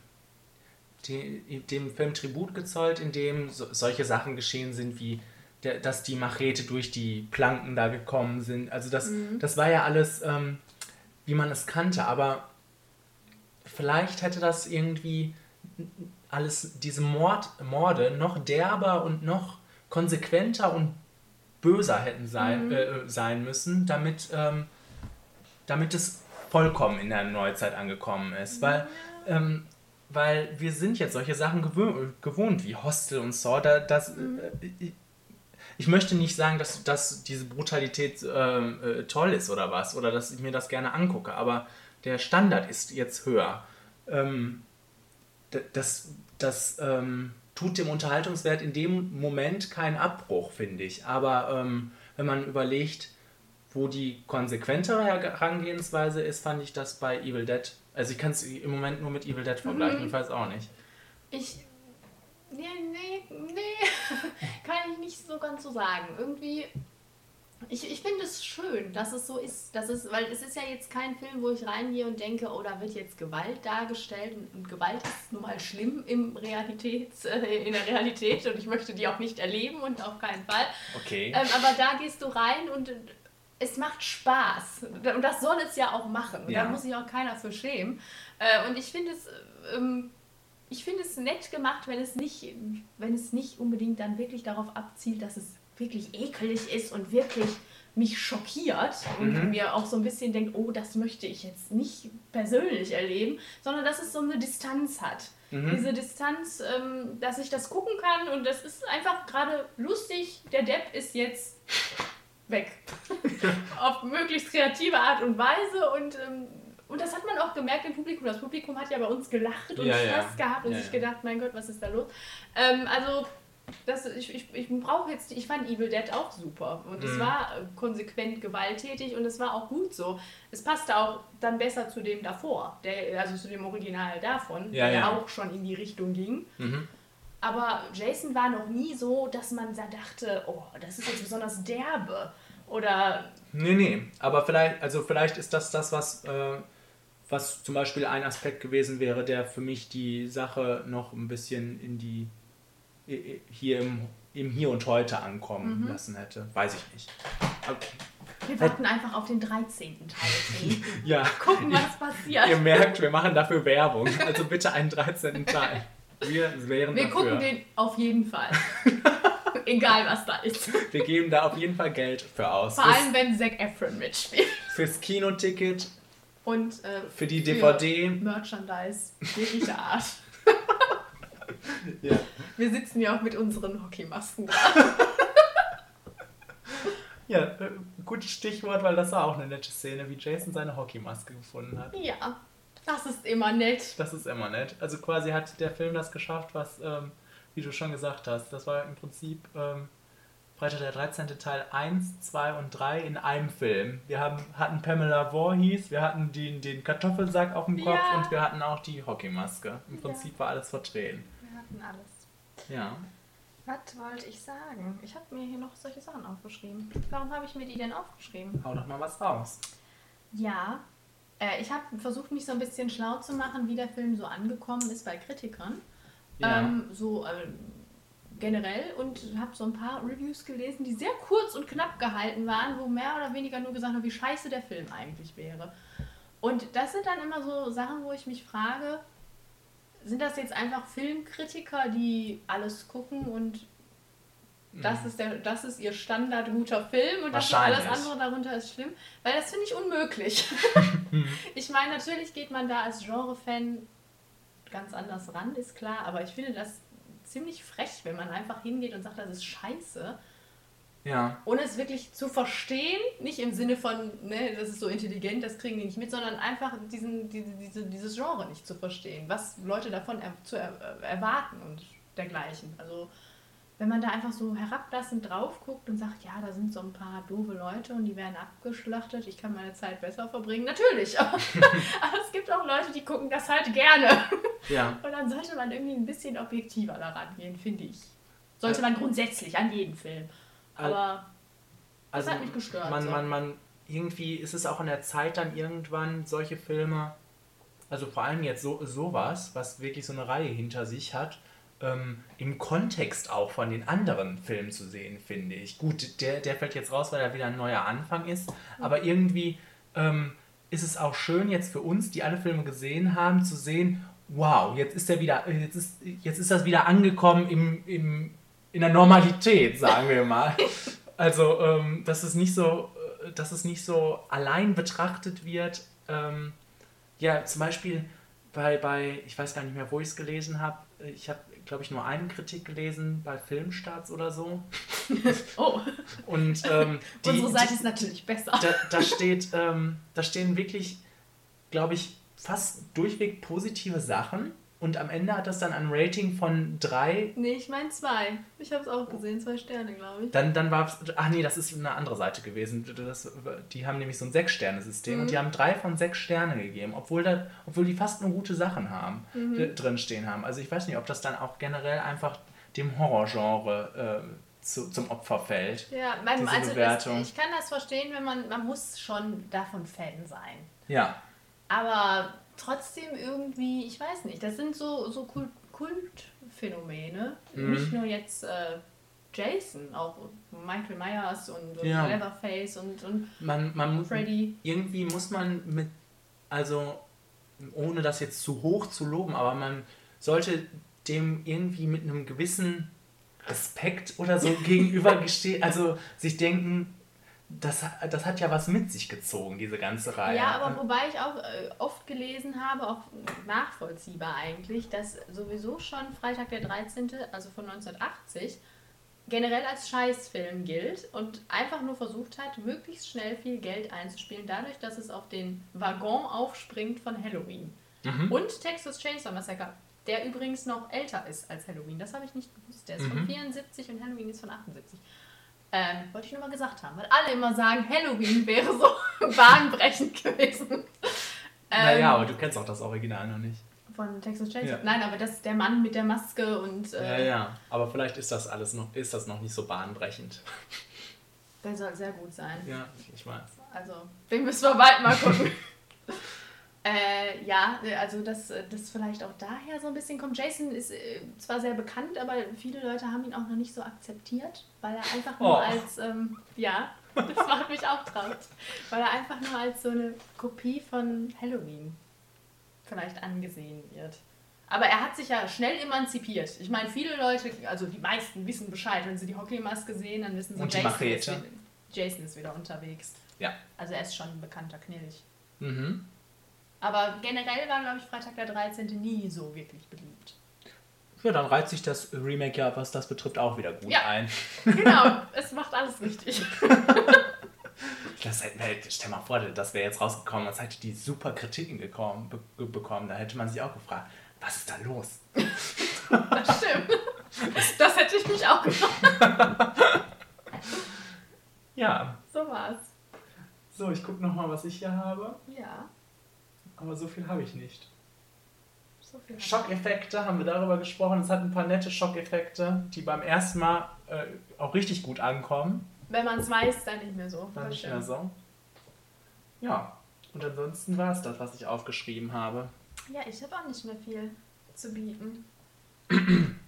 dem Film Tribut gezollt, in dem so, solche Sachen geschehen sind, wie der, dass die Machete durch die Planken da gekommen sind. Also das, das war ja alles, ähm, wie man es kannte, aber vielleicht hätte das irgendwie alles, diese Mord, Morde noch derber und noch konsequenter und böser hätten sein, äh, sein müssen, damit, ähm, damit es vollkommen in der Neuzeit angekommen ist. Weil, ähm, weil wir sind jetzt solche Sachen gewö gewohnt, wie Hostel und Saw. Da, das, äh, ich, ich möchte nicht sagen, dass, dass diese Brutalität ähm, äh, toll ist oder was, oder dass ich mir das gerne angucke, aber der Standard ist jetzt höher. Ähm, das das ähm, tut dem Unterhaltungswert in dem Moment keinen Abbruch, finde ich. Aber ähm, wenn man überlegt, wo die konsequentere Herangehensweise ist, fand ich das bei Evil Dead. Also ich kann es im Moment nur mit Evil Dead vergleichen, ich weiß auch nicht. Ich. Nee, nee, nee. (laughs) Kann ich nicht so ganz so sagen. Irgendwie. Ich, ich finde es schön, dass es so ist. Dass es, weil es ist ja jetzt kein Film, wo ich reingehe und denke, oh, da wird jetzt Gewalt dargestellt. Und Gewalt ist nun mal schlimm im Realitäts, äh, in der Realität und ich möchte die auch nicht erleben und auf keinen Fall. Okay. Ähm, aber da gehst du rein und es macht Spaß. Und das soll es ja auch machen. Ja. Da muss sich auch keiner für schämen. Äh, und ich finde es. Ähm, ich finde es nett gemacht, wenn es nicht, wenn es nicht unbedingt dann wirklich darauf abzielt, dass es wirklich ekelig ist und wirklich mich schockiert und Mhm. mir auch so ein bisschen denkt, oh, das möchte ich jetzt nicht persönlich erleben, sondern dass es so eine Distanz hat. Mhm. Diese Distanz, ähm, dass ich das gucken kann und das ist einfach gerade lustig. Der Depp ist jetzt weg. (laughs) Auf möglichst kreative Art und Weise und ähm, und das hat man auch gemerkt im Publikum. Das Publikum hat ja bei uns gelacht und Ja, ja. Spaß gehabt und Ja, sich ja. gedacht, mein Gott, was ist da los? Ähm, also, das, ich, ich, ich brauche jetzt, ich fand Evil Dead auch super. Und es Mhm. war äh, konsequent gewalttätig und es war auch gut so. Es passte auch dann besser zu dem davor, der, also zu dem Original davon, Ja, der ja. auch schon in die Richtung ging. Mhm. Aber Jason war noch nie so, dass man da dachte, oh, das ist jetzt besonders derbe. Oder Nee, nee. Aber vielleicht, also vielleicht ist das das, was, äh, was zum Beispiel ein Aspekt gewesen wäre, der für mich die Sache noch ein bisschen in die hier im, im Hier und Heute ankommen Mhm. lassen hätte. Weiß ich nicht. Aber, wir warten einfach auf den 13. Teil. (laughs) Ja, Gucken, was passiert. ihr merkt, wir machen dafür Werbung. Also bitte einen 13. Teil. Wir wären Wir dafür. gucken den auf jeden Fall. (laughs) Egal, was da ist. Wir geben da auf jeden Fall Geld für aus. Vor allem, wenn Zac Efron mitspielt. Fürs, Kinoticket, Und äh, für die Für- DVD. Merchandise jeglicher Art. (laughs) Ja. Wir sitzen ja auch mit unseren Hockeymasken da. (laughs) Ja, äh, gutes Stichwort, weil das war auch eine nette Szene, wie Jason seine Hockeymaske gefunden hat. Ja, das ist immer nett. Das ist immer nett. Also quasi hat der Film das geschafft, was, ähm, wie du schon gesagt hast, das war im Prinzip ähm, Freitag der 13. Teil 1, 2 und 3 in einem Film. Wir haben, hatten Pamela Voorhees, wir hatten den, den Kartoffelsack auf dem Kopf Ja. und wir hatten auch die Hockeymaske. Im Ja. Prinzip war alles vertreten. Wir hatten alles. Ja. Was wollte ich sagen? Ich habe mir hier noch solche Sachen aufgeschrieben. Warum habe ich mir die denn aufgeschrieben? Hau doch mal was raus. Ja, äh, ich habe versucht, mich so ein bisschen schlau zu machen, wie der Film so angekommen ist bei Kritikern. Ja. Ähm, so äh, generell und habe so ein paar Reviews gelesen, die sehr kurz und knapp gehalten waren, wo mehr oder weniger nur gesagt haben, wie scheiße der Film eigentlich wäre. Und das sind dann immer so Sachen, wo ich mich frage, sind das jetzt einfach Filmkritiker, die alles gucken und das ist, der, das ist ihr Standard guter Film und das alles andere darunter ist schlimm? Weil das finde ich unmöglich. (laughs) (laughs) ich meine, natürlich geht man da als Genre-Fan ganz anders ran, ist klar, aber ich finde das ziemlich frech, wenn man einfach hingeht und sagt, das ist scheiße, Ja. ohne es wirklich zu verstehen, nicht im Sinne von, ne, das ist so intelligent, das kriegen die nicht mit, sondern einfach diesen, diese, diese, dieses Genre nicht zu verstehen, was Leute davon er, zu er, erwarten und dergleichen. Also wenn man da einfach so herablassend drauf guckt und sagt, ja, da sind so ein paar doofe Leute und die werden abgeschlachtet, ich kann meine Zeit besser verbringen, natürlich. Aber, (laughs) aber es gibt auch Leute, die gucken das halt gerne. Ja. Und dann sollte man irgendwie ein bisschen objektiver daran gehen, finde ich. Sollte man grundsätzlich an jeden Film. Aber Also hat mich gestört, Man, so. man, man, irgendwie ist es auch in der Zeit dann irgendwann solche Filme, also vor allem jetzt so sowas, was wirklich so eine Reihe hinter sich hat, ähm, im Kontext auch von den anderen Filmen zu sehen, finde ich. Gut, der, der fällt jetzt raus, weil er wieder ein neuer Anfang ist, aber irgendwie ähm, ist es auch schön jetzt für uns, die alle Filme gesehen haben, zu sehen, wow, jetzt ist er wieder, jetzt ist, jetzt ist das wieder angekommen im, im, in der Normalität, sagen wir mal. (laughs) Also, ähm, dass es nicht so, äh, dass es nicht so allein betrachtet wird. Ähm, ja, zum Beispiel bei, bei, ich weiß gar nicht mehr, wo ich es gelesen habe. Ich habe, glaube ich, nur eine Kritik gelesen bei Filmstarts oder so. (laughs) oh, Und ähm, die, unsere Seite die, ist natürlich besser. da, da steht, ähm, da stehen wirklich, glaube ich, fast durchweg positive Sachen. Und am Ende hat das dann ein Rating von drei. Nee, ich meine zwei. Ich habe es auch gesehen, zwei Sterne, glaube ich. Dann, dann war es. Ach nee, das ist eine andere Seite gewesen. Das, die haben nämlich so ein Sechs-Sterne-System und die haben drei von sechs Sterne gegeben, obwohl, da, obwohl die fast nur gute Sachen haben, d- drinstehen haben. Also ich weiß nicht, ob das dann auch generell einfach dem Horrorgenre äh, zu, zum Opfer fällt. Ja, mein, also Bewertung. Das, ich kann das verstehen, wenn man, man muss schon davon Fan sein. Ja. Aber trotzdem irgendwie, ich weiß nicht, das sind so, so Kult, Kultphänomene. Mhm. Nicht nur jetzt äh, Jason, auch Michael Myers und, und Ja. Leatherface und, und Man, man Freddy. irgendwie muss man mit, also ohne das jetzt zu hoch zu loben, aber man sollte dem irgendwie mit einem gewissen Respekt oder so (laughs) gegenübergestehen, also sich denken, das, das hat ja was mit sich gezogen, diese ganze Reihe. Ja, aber wobei ich auch äh, oft gelesen habe, auch nachvollziehbar eigentlich, dass sowieso schon Freitag der 13., also von 1980, generell als Scheißfilm gilt und einfach nur versucht hat, möglichst schnell viel Geld einzuspielen, dadurch, dass es auf den Waggon aufspringt von Halloween. Mhm. Und Texas Chainsaw Massacre, der übrigens noch älter ist als Halloween. Das habe ich nicht gewusst. Der ist von Mhm. 74 und Halloween ist von 78. Ähm, wollte ich nur mal gesagt haben, weil alle immer sagen, Halloween wäre so (laughs) bahnbrechend gewesen. Ähm, naja, aber du kennst auch das Original noch nicht. Von Texas Chainsaw. Ja. Nein, aber das ist der Mann mit der Maske und Ja, äh, ja. Aber vielleicht ist das alles noch, ist das noch nicht so bahnbrechend. der soll sehr gut sein. Ja, ich weiß. Also, den müssen wir bald mal gucken. (laughs) äh, ja, also das, das vielleicht auch daher so ein bisschen kommt. Jason ist äh, zwar sehr bekannt, aber viele Leute haben ihn auch noch nicht so akzeptiert, weil er einfach nur Oh. als, ähm, ja, das macht mich auch traurig, weil er einfach nur als so eine Kopie von Halloween vielleicht angesehen wird. Aber er hat sich ja schnell emanzipiert. Ich meine, viele Leute, also die meisten wissen Bescheid, wenn sie die Hockeymaske sehen, dann wissen sie, Und Jason, ist wieder, Jason ist wieder unterwegs. Ja. Also er ist schon ein bekannter Knilch. Mhm. Aber generell war, glaube ich, Freitag der 13. nie so wirklich beliebt. Ja, dann reiht sich das Remake ja, was das betrifft, auch wieder gut Ja. ein. (laughs) Genau, es macht alles richtig. (laughs) Das hätten wir, stell mal vor, das wäre jetzt rausgekommen, das hätte die super Kritiken gekommen, be bekommen. Da hätte man sich auch gefragt, was ist da los? Das stimmt. Das hätte ich mich auch gefragt. (laughs) Ja, So war's. so, ich gucke nochmal, was ich hier habe. Ja, Aber so viel habe ich nicht. so viel. Schockeffekte, haben wir darüber gesprochen. Es hat ein paar nette Schockeffekte, die beim ersten Mal äh, auch richtig gut ankommen. Wenn man es weiß, dann nicht mehr so. Dann nicht mehr so. Ja, und ansonsten war es das, was ich aufgeschrieben habe. Ja, ich habe auch nicht mehr viel zu bieten. (clears throat)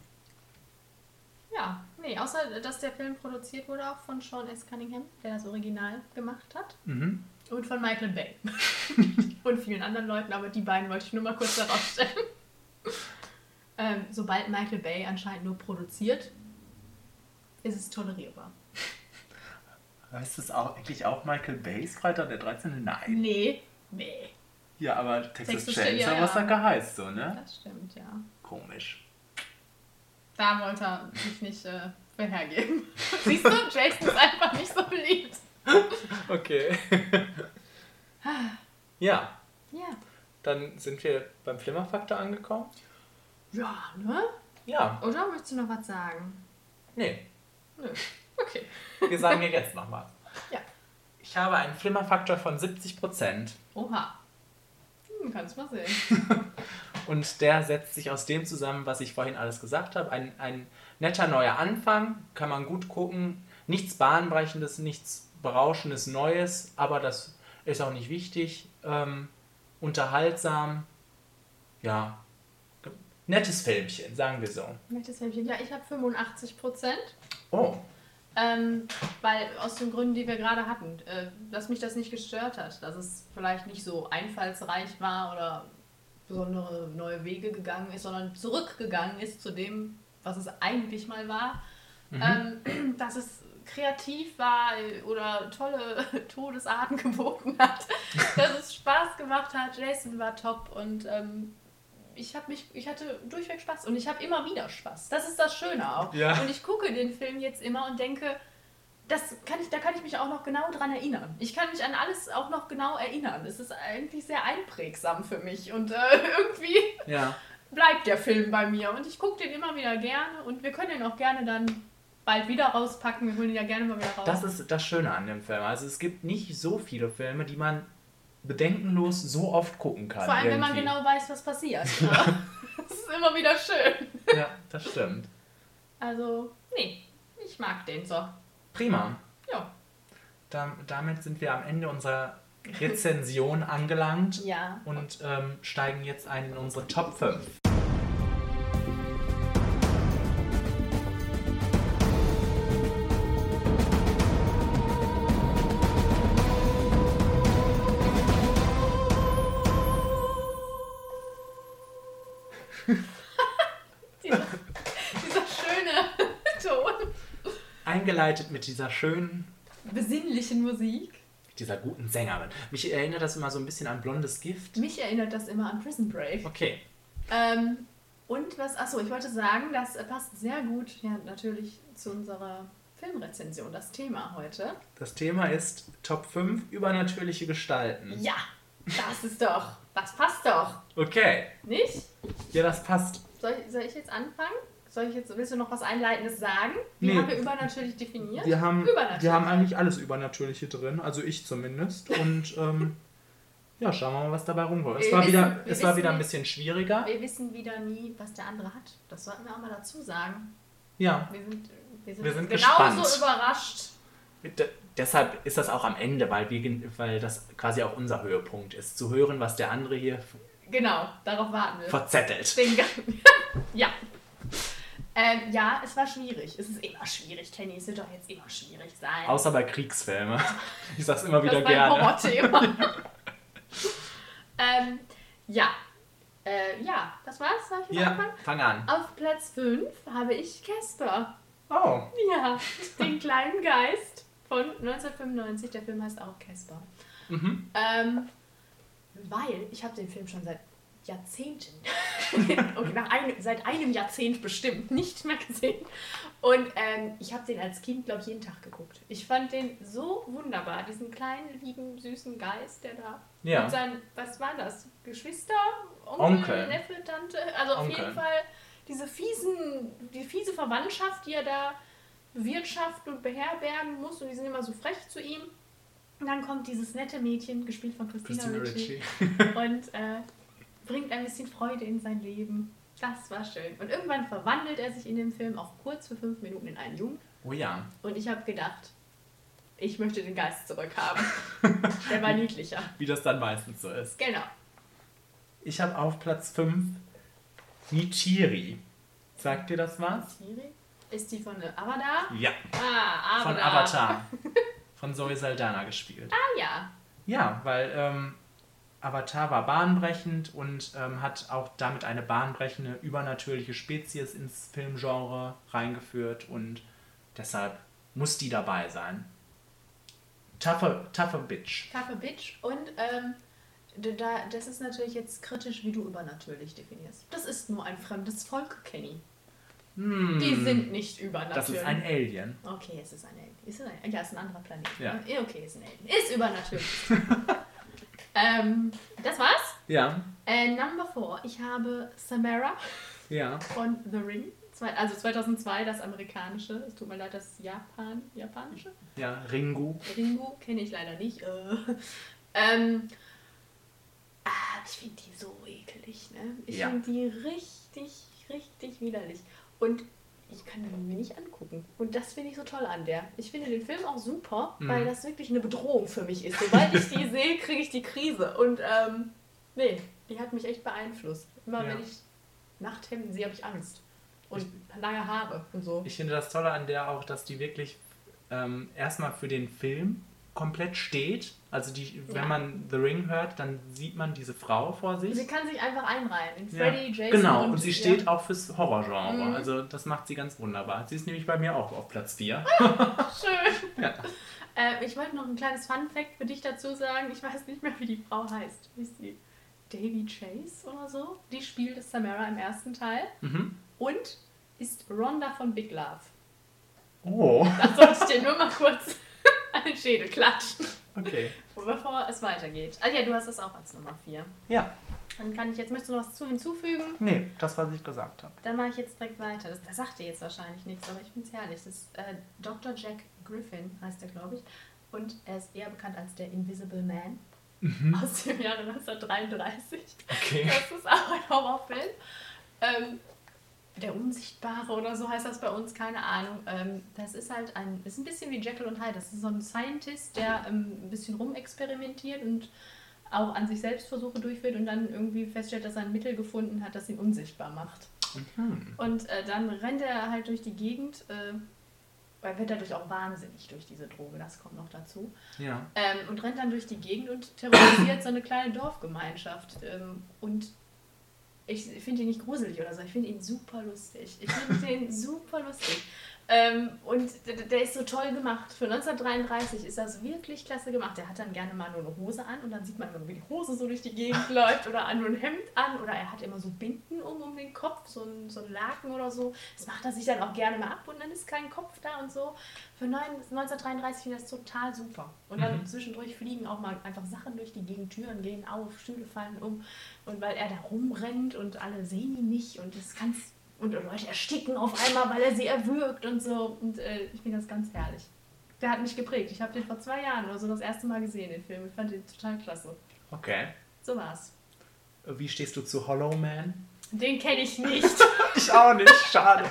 ja, nee, außer dass der Film produziert wurde auch von Sean S. Cunningham, der das Original gemacht hat. Mhm. Und von Michael Bay. (laughs) und vielen anderen Leuten, aber die beiden wollte ich nur mal kurz herausstellen. ähm, sobald Michael Bay anscheinend nur produziert, ist es tolerierbar. Heißt es auch, eigentlich auch Michael Bays Freitag der 13.? Nein. Nee, nee. Ja, aber Texas Texas Chainsaw ja, ja. Massacre heißt so, ne? Das stimmt, ja. Komisch. Da wollte er sich nicht äh, für hergeben. (laughs) Siehst du, Jason ist einfach nicht so beliebt. (laughs) Okay. (laughs) ja, Ja. dann sind wir beim Flimmerfaktor angekommen. Ja, ne? Ja, Oder möchtest du noch was sagen? nee, Nö. Okay. (laughs) wir sagen dir jetzt noch was. Ja. Ich habe einen Flimmerfaktor von 70%. Oha. Hm, kannst mal sehen. Und der setzt sich aus dem zusammen, was ich vorhin alles gesagt habe. Ein, ein netter neuer Anfang, kann man gut gucken. Nichts Bahnbrechendes, nichts Berauschendes Neues, aber das ist auch nicht wichtig. Ähm, unterhaltsam, ja, nettes Filmchen, sagen wir so. Nettes Filmchen. Ja, ich habe 85 Prozent. Oh, Ähm, weil aus den Gründen, die wir gerade hatten, äh, dass mich das nicht gestört hat, dass es vielleicht nicht so einfallsreich war oder besondere neue Wege gegangen ist, sondern zurückgegangen ist zu dem, was es eigentlich mal war. Ähm, (clears throat) dass es kreativ war äh, oder tolle (laughs) Todesarten (laughs) geboten hat, dass es Spaß gemacht hat. Jason war top und ähm, ich habe mich, ich hatte durchweg Spaß und ich habe immer wieder Spaß. Das ist das Schöne auch. Ja. Und ich gucke den Film jetzt immer und denke, das kann ich, da kann ich mich auch noch genau dran erinnern. Ich kann mich an alles auch noch genau erinnern. Es ist eigentlich sehr einprägsam für mich und äh, (laughs) irgendwie ja. bleibt der Film bei mir und ich gucke den immer wieder gerne und wir können den auch gerne dann bald wieder rauspacken. Wir holen ihn ja gerne mal wieder raus. Das ist das Schöne an dem Film. Also es gibt nicht so viele Filme, die man bedenkenlos so oft gucken kann. Vor allem, wenn man irgendwie. genau weiß, was passiert. (laughs) das ist immer wieder schön. Ja, das stimmt. Also, nee, ich mag den so. Prima. Ja. Da, damit sind wir am Ende unserer Rezension angelangt Ja. und ähm, steigen jetzt ein in unsere Top 5. Eingeleitet mit dieser schönen, Besinnlichen Musik. mit dieser guten Sängerin. Mich erinnert das immer so ein bisschen an blondes Gift. Mich erinnert das immer an Prison Break. Okay. Ähm, und was, achso, ich wollte sagen, das passt sehr gut, ja, natürlich zu unserer Filmrezension, das Thema heute. Das Thema ist Top 5 übernatürliche Gestalten. Ja, das ist doch, das passt doch, Okay. nicht? Ja, das passt. Soll, soll ich jetzt anfangen? Soll ich jetzt, willst du noch was Einleitendes sagen? Wie Nee. haben wir übernatürlich definiert? Wir haben, Übernatürlich. wir haben eigentlich alles Übernatürliche drin, also ich zumindest. Und (laughs) ähm, ja, schauen wir mal, was dabei rumkommt. Es war wieder, es war wieder ein bisschen schwieriger. Wir wissen wieder nie, was der andere hat. Das sollten wir auch mal dazu sagen. Ja, Wir sind, wir sind, Wir sind genauso gespannt. überrascht. D deshalb ist das auch am Ende, weil, wir, weil das quasi auch unser Höhepunkt ist. Zu hören, was der andere hier Genau, darauf warten wir. verzettelt. Den (laughs) ja. Ähm, ja, es war schwierig. Es ist immer schwierig, Kenny. Es wird doch jetzt immer schwierig sein. Außer bei Kriegsfilmen. Ich sag's immer wieder das ist mein gerne. Horrorthema. (laughs) (laughs) ähm, ja. Äh, ja, das war's. Soll ich Ja, anfangen? fang an. Auf Platz 5 habe ich Casper. Oh, Ja, den kleinen Geist von 1995. Der Film heißt auch Casper. mhm. Ähm, weil ich habe den Film schon seit Jahrzehnten, (laughs) okay, nach einem, seit einem Jahrzehnt bestimmt, nicht mehr gesehen. Und ähm, ich habe den als Kind, glaube ich, jeden Tag geguckt. Ich fand den so wunderbar, diesen kleinen, lieben, süßen Geist, der da Ja. mit seinen, was war das, Geschwister, Onkel, Onkel. Neffe, Tante, also auf Onkel. jeden Fall diese fiesen, die fiese Verwandtschaft, die er da wirtschaften und beherbergen muss und die sind immer so frech zu ihm. Und dann kommt dieses nette Mädchen, gespielt von Christina, Christina Ricci. und äh, bringt ein bisschen Freude in sein Leben. Das war schön. Und irgendwann verwandelt er sich in dem Film auch kurz für fünf Minuten in einen Jungen. Oh ja. Und ich habe gedacht, ich möchte den Geist zurückhaben. (laughs) Der war niedlicher. Wie das dann meistens so ist. Genau. Ich habe auf Platz 5 Nichiri. Sagt dir das was? Siri? Ist die von Avatar? Ja. Ah, Avatar. Von Avatar. (laughs) Von Zoe Saldana gespielt. Ah ja. Ja, weil ähm, Avatar war bahnbrechend und ähm, hat auch damit eine bahnbrechende übernatürliche Spezies ins Filmgenre reingeführt und deshalb muss die dabei sein. Tougher, tougher Bitch. Kaffe Bitch. Und ähm, da, das ist natürlich jetzt kritisch, wie du übernatürlich definierst. Das ist nur ein fremdes Volk, Kenny. Hm, Die sind nicht übernatürlich. das ist ein Alien. Okay, es ist ein Alien. Ist es ein, ja, es ist ein anderer Planet. Ja. Okay, ist ein Alien. Ist übernatürlich. (laughs) ähm, das war's. Ja, Äh, Number 4. Ich habe Samara ja. von The Ring. Also 2002 das amerikanische. Es tut mir leid, das Japan, japanische. Ja, Ringu. Ringo kenne ich leider nicht. Äh, ähm, ah, ich finde die so ekelig. Ne? Ich Ja. finde die richtig, richtig widerlich. Und ich kann die mir nicht angucken. Und das finde ich so toll an der. Ich finde den Film auch super, Mhm. weil das wirklich eine Bedrohung für mich ist. Sobald ich die (laughs) sehe, kriege ich die Krise. Und ähm, nee, die hat mich echt beeinflusst. Immer Ja. wenn ich Nachthemden sehe, habe ich Angst. Und lange Haare und so. Ich finde das Tolle an der auch, dass die wirklich ähm, erstmal für den Film komplett steht. Also die, wenn Ja. man The Ring hört, dann sieht man diese Frau vor sich. Sie kann sich einfach einreihen in Ja, Freddy, Jason Genau, und, und sie ja. steht auch fürs Horrorgenre. Mhm. Also das macht sie ganz wunderbar. Sie ist nämlich bei mir auch auf Platz 4. Schön. (laughs) Ja. Äh, ich wollte noch ein kleines Fun-Fact für dich dazu sagen. Ich weiß nicht mehr, wie die Frau heißt. Wie ist die? Davy Chase oder so? Die spielt Samara im ersten Teil Mhm. und ist Rhonda von Big Love. Oh. Das sollte ich dir nur mal kurz den (laughs) Schädel klatschen. Okay. (laughs) Bevor es weitergeht. Ah ja, du hast das auch als Nummer 4. Ja. Dann kann ich jetzt, möchtest du noch was zu hinzufügen? Nee, das, was ich gesagt habe. Dann mache ich jetzt direkt weiter. Das, das sagt dir jetzt wahrscheinlich nichts, aber ich finde es herrlich. Das ist äh, Dr. Jack Griffin, heißt er, glaube ich. Und er ist eher bekannt als der Invisible Man aus dem Jahre 1933. Okay. Das ist auch ein Horrorfilm. Ähm, der Unsichtbare oder so heißt das bei uns, keine Ahnung. Ähm, das ist halt ein, ist ein bisschen wie Jekyll und Hyde. Das ist so ein Scientist, der ähm, ein bisschen rumexperimentiert und auch an sich selbst Versuche durchführt und dann irgendwie feststellt, dass er ein Mittel gefunden hat, das ihn unsichtbar macht. Mhm. Und äh, dann rennt er halt durch die Gegend, äh, er wird dadurch auch wahnsinnig durch diese Droge, das kommt noch dazu. Ja. Ähm, und rennt dann durch die Gegend und terrorisiert so eine kleine Dorfgemeinschaft. Ähm, und ich finde ihn nicht gruselig oder so, ich finde ihn super lustig. Ich finde den (laughs) super lustig. Ähm, und der, ist so toll gemacht. Für 1933 ist das wirklich klasse gemacht. Der hat dann gerne mal nur eine Hose an und dann sieht man, wie die Hose so durch die Gegend (laughs) läuft oder an nur ein Hemd an oder er hat immer so Binden um, um den Kopf, so ein, so ein Laken oder so. Das macht er sich dann auch gerne mal ab und dann ist kein Kopf da und so. Für 9, 1933 finde ich das total super. Und dann Mhm. zwischendurch fliegen auch mal einfach Sachen durch die Gegend, Türen gehen auf, Stühle fallen um. Und weil er da rumrennt und alle sehen ihn nicht und das ganz und Leute ersticken auf einmal, weil er sie erwürgt und so. Und äh, ich finde das ganz herrlich. Der hat mich geprägt. Ich habe den vor zwei Jahren oder so das erste Mal gesehen, den Film. Ich fand den total klasse. Okay. So war's. Wie stehst du zu Hollow Man? Den kenne ich nicht. (laughs) Ich auch nicht, schade.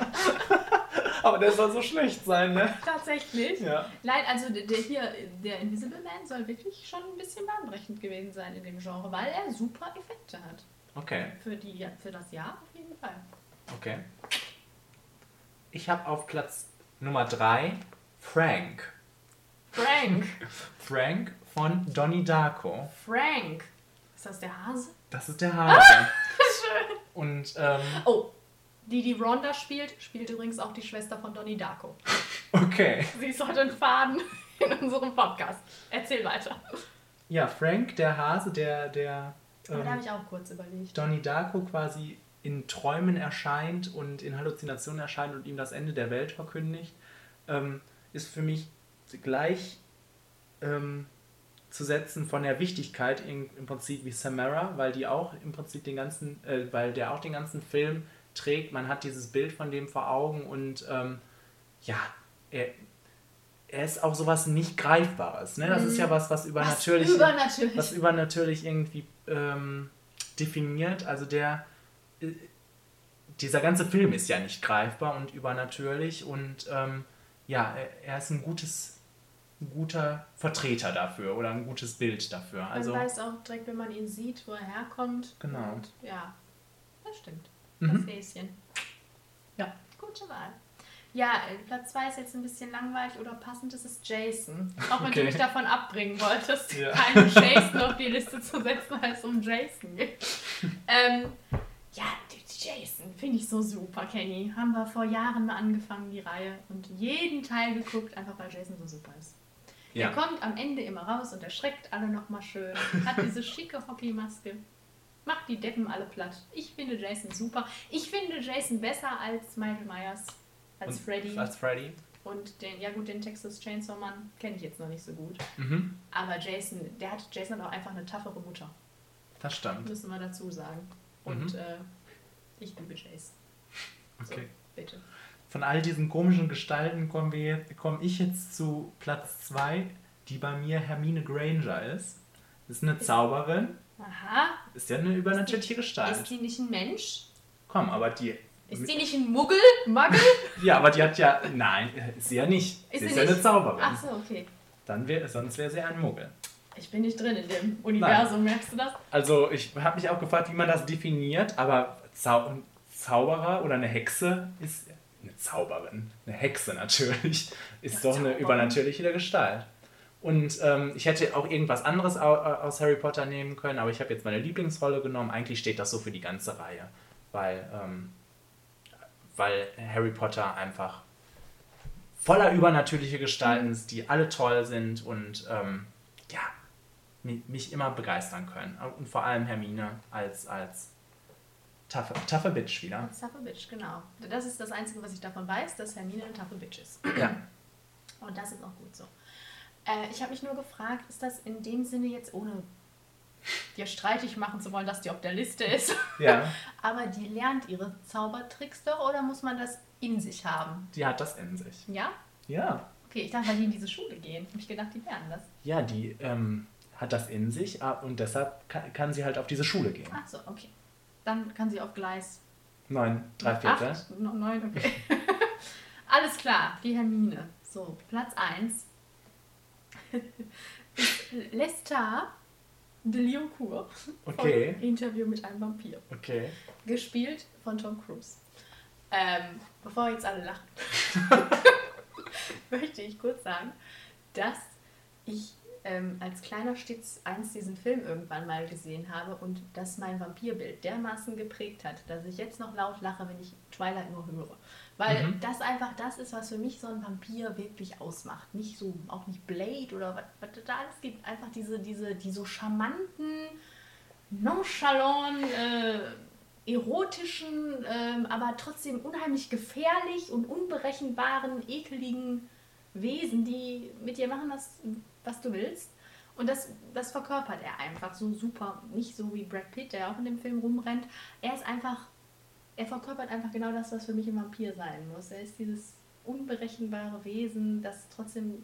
Aber der soll so schlecht sein, ne? Tatsächlich. Ja. Nein, also der, der hier, der Invisible Man soll wirklich schon ein bisschen bahnbrechend gewesen sein in dem Genre, weil er super Effekte hat. Okay, Für, die, für das Jahr auf jeden Fall. Okay. Ich habe auf Platz Nummer 3 Frank. Frank. (laughs) Frank von Donnie Darko. Frank. Ist das der Hase? Das ist der Hase. (laughs) Schön. Und ähm, Oh, die, die Rhonda spielt, spielt übrigens auch die Schwester von Donnie Darko. (laughs) okay. Sie ist heute ein Faden in unserem Podcast. Erzähl weiter. Ja, Frank, der Hase, der, der Aber da habe ähm, ich auch kurz überlegt. Donnie Darko quasi in Träumen erscheint und in Halluzinationen erscheint und ihm das Ende der Welt verkündigt, ähm, ist für mich gleich ähm, zu setzen von der Wichtigkeit in, im Prinzip wie Samara, weil die auch im Prinzip den ganzen, äh, weil der auch den ganzen Film trägt. Man hat dieses Bild von dem vor Augen und ähm, ja, er, er ist auch sowas nicht Greifbares. Ne? Das ist ja was, was übernatürlich, Was übernatürlich. was übernatürlich irgendwie ähm, definiert. Also der dieser ganze Film ist ja nicht greifbar und übernatürlich und ähm, ja, er, ist ein gutes, guter Vertreter dafür oder ein gutes Bild dafür. Man Also weiß auch direkt, wenn man ihn sieht, wo er herkommt. Genau. Und ja, das stimmt. Mhm. Das Häschen. Ja. Gute Wahl. Ja, äh, Platz 2 ist jetzt ein bisschen langweilig oder passend, das ist Jason. Auch wenn Okay. du mich davon abbringen wolltest, Ja. keinen Jason auf die Liste zu setzen, weil es um Jason geht. (laughs) ähm, ja, Jason finde ich so super, Kenny. Haben wir vor Jahren mal angefangen, die Reihe, und jeden Teil geguckt, einfach weil Jason so super ist. ja. Er kommt am Ende immer raus und erschreckt alle nochmal schön. Hat diese schicke Hockeymaske. Macht die Deppen alle platt. Ich finde Jason super. Ich finde Jason besser als Michael Myers, als Und Freddy. Als Freddy. Und den, ja gut, den Texas Chainsaw Mann kenne ich jetzt noch nicht so gut. Mhm. Aber Jason, der hat, Jason hat auch einfach eine taffere Mutter. Das stimmt. Müssen wir dazu sagen. Und Mhm. äh, ich liebe Jason. So, Okay. bitte. Von all diesen komischen Gestalten komme komm ich jetzt zu Platz 2, die bei mir Hermine Granger ist. Ist eine Zauberin. Aha. Ist ja eine übernatürliche Gestalt. Ist die nicht ein Mensch? Komm, aber die. Ist die nicht ein Muggel? Muggel? (laughs) Ja, aber die hat ja. Nein, ist sie ja nicht. Ist sie sie ist ja eine? Zauberin. Ach so, okay. Dann wär, sonst wäre sie ein Muggel. Ich bin nicht drin in dem Universum, merkst du das? Also, ich habe mich auch gefragt, wie man das definiert, aber Zau ein Zauberer oder eine Hexe ist. Eine Zauberin. Eine Hexe natürlich. Ist Ja, doch eine Zauberin. übernatürliche Gestalt. Und ähm, ich hätte auch irgendwas anderes au aus Harry Potter nehmen können, aber ich habe jetzt meine Lieblingsrolle genommen. Eigentlich steht das so für die ganze Reihe, weil, ähm, weil Harry Potter einfach voller übernatürliche Gestalten ist, die alle toll sind und ähm, mich immer begeistern können. Und vor allem Hermine als, als taffe, taffe Bitch wieder. Tougher Bitch, genau. Das ist das Einzige, was ich davon weiß, dass Hermine eine Tougher Bitch ist. Ja. Und das ist auch gut so. Äh, ich habe mich nur gefragt, ist das in dem Sinne jetzt ohne dir streitig machen zu wollen, dass die auf der Liste ist? Ja. (laughs) Aber die lernt ihre Zaubertricks doch oder muss man das in sich haben? Die hat das in sich. Ja? Ja. Okay, ich dachte, weil die in diese Schule gehen. Habe ich gedacht, die lernen das. Ja, die ähm, hat das in sich ah, und deshalb kann, kann sie halt auf diese Schule gehen. Ach so, okay. Dann kann sie auf Gleis Neun, drei Viertel. acht, neun, okay. (laughs) Alles klar, die Hermine. So, Platz 1. (laughs) Lestat de Lioncourt. Okay. Interview mit einem Vampir. Okay. Gespielt von Tom Cruise. Ähm, bevor jetzt alle lachen, (laughs) möchte ich kurz sagen, dass ich ähm, als kleiner Stitz einst diesen Film irgendwann mal gesehen habe und das mein Vampirbild dermaßen geprägt hat, dass ich jetzt noch laut lache, wenn ich Twilight nur höre. Weil Mhm. das einfach das ist, was für mich so ein Vampir wirklich ausmacht. Nicht so, auch nicht Blade oder was, was da alles gibt. Einfach diese, diese, die so charmanten, nonchalant, äh, erotischen, ähm, aber trotzdem unheimlich gefährlich und unberechenbaren, ekeligen Wesen, die mit dir machen, was, was du willst. Und das, das verkörpert er einfach so super. Nicht so wie Brad Pitt, der auch in dem Film rumrennt. Er ist einfach, er verkörpert einfach genau das, was für mich ein Vampir sein muss. Er ist dieses unberechenbare Wesen, das trotzdem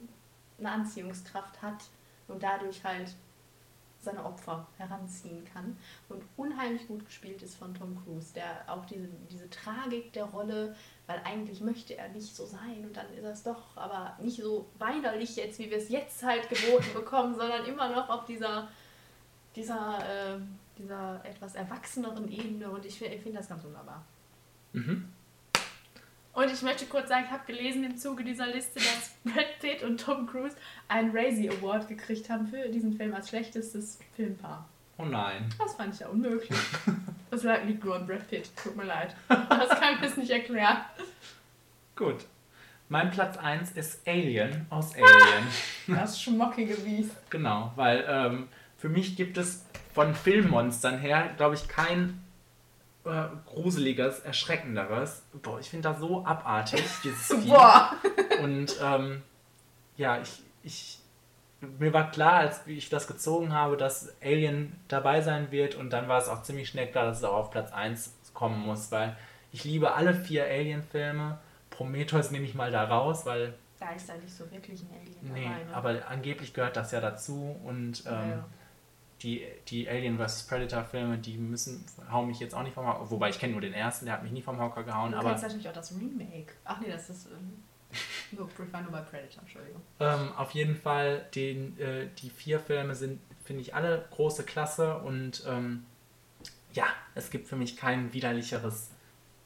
eine Anziehungskraft hat und dadurch halt seine Opfer heranziehen kann. Und unheimlich gut gespielt ist von Tom Cruise, der auch diese, diese Tragik der Rolle, weil eigentlich möchte er nicht so sein und dann ist er es doch, aber nicht so weinerlich jetzt, wie wir es jetzt halt geboten (laughs) bekommen, sondern immer noch auf dieser, dieser, äh, dieser etwas erwachseneren Ebene und ich, ich finde das ganz wunderbar. Mhm. Und ich möchte kurz sagen, ich habe gelesen im Zuge dieser Liste, dass (laughs) Brad Pitt und Tom Cruise einen Razzie Award gekriegt haben für diesen Film als schlechtestes Filmpaar. Oh nein. Das fand ich ja unmöglich. Das lag- liegt nur an Brad Pitt, tut mir leid. Das kann ich jetzt nicht erklären. Gut. Mein Platz 1 ist Alien aus Alien. Das schmockige Biest. Genau, weil ähm, für mich gibt es von Filmmonstern her, glaube ich, kein äh, gruseliges, erschreckenderes. Boah, ich finde das so abartig, dieses Vieh. Boah. Und ähm, ja, ich, ich, mir war klar, als ich das gezogen habe, dass Alien dabei sein wird und dann war es auch ziemlich schnell klar, dass es auch auf Platz 1 kommen muss, weil ich liebe alle vier Alien-Filme. Prometheus nehme ich mal da raus, weil, Da ist ja nicht so wirklich ein Alien nee, dabei, ne? aber angeblich gehört das ja dazu und ähm, Ja, ja. die, die Alien vs. Predator-Filme, die müssen, hauen mich jetzt auch nicht vom Hocker, wobei ich kenne nur den ersten, der hat mich nie vom Hocker gehauen, Du aber kennst natürlich auch das Remake. Ach nee, das ist. Ähm, war (laughs) nur bei Predator, Entschuldigung. Ähm, auf jeden Fall, den, äh, die vier Filme sind, finde ich, alle große Klasse und ähm, ja, es gibt für mich kein widerlicheres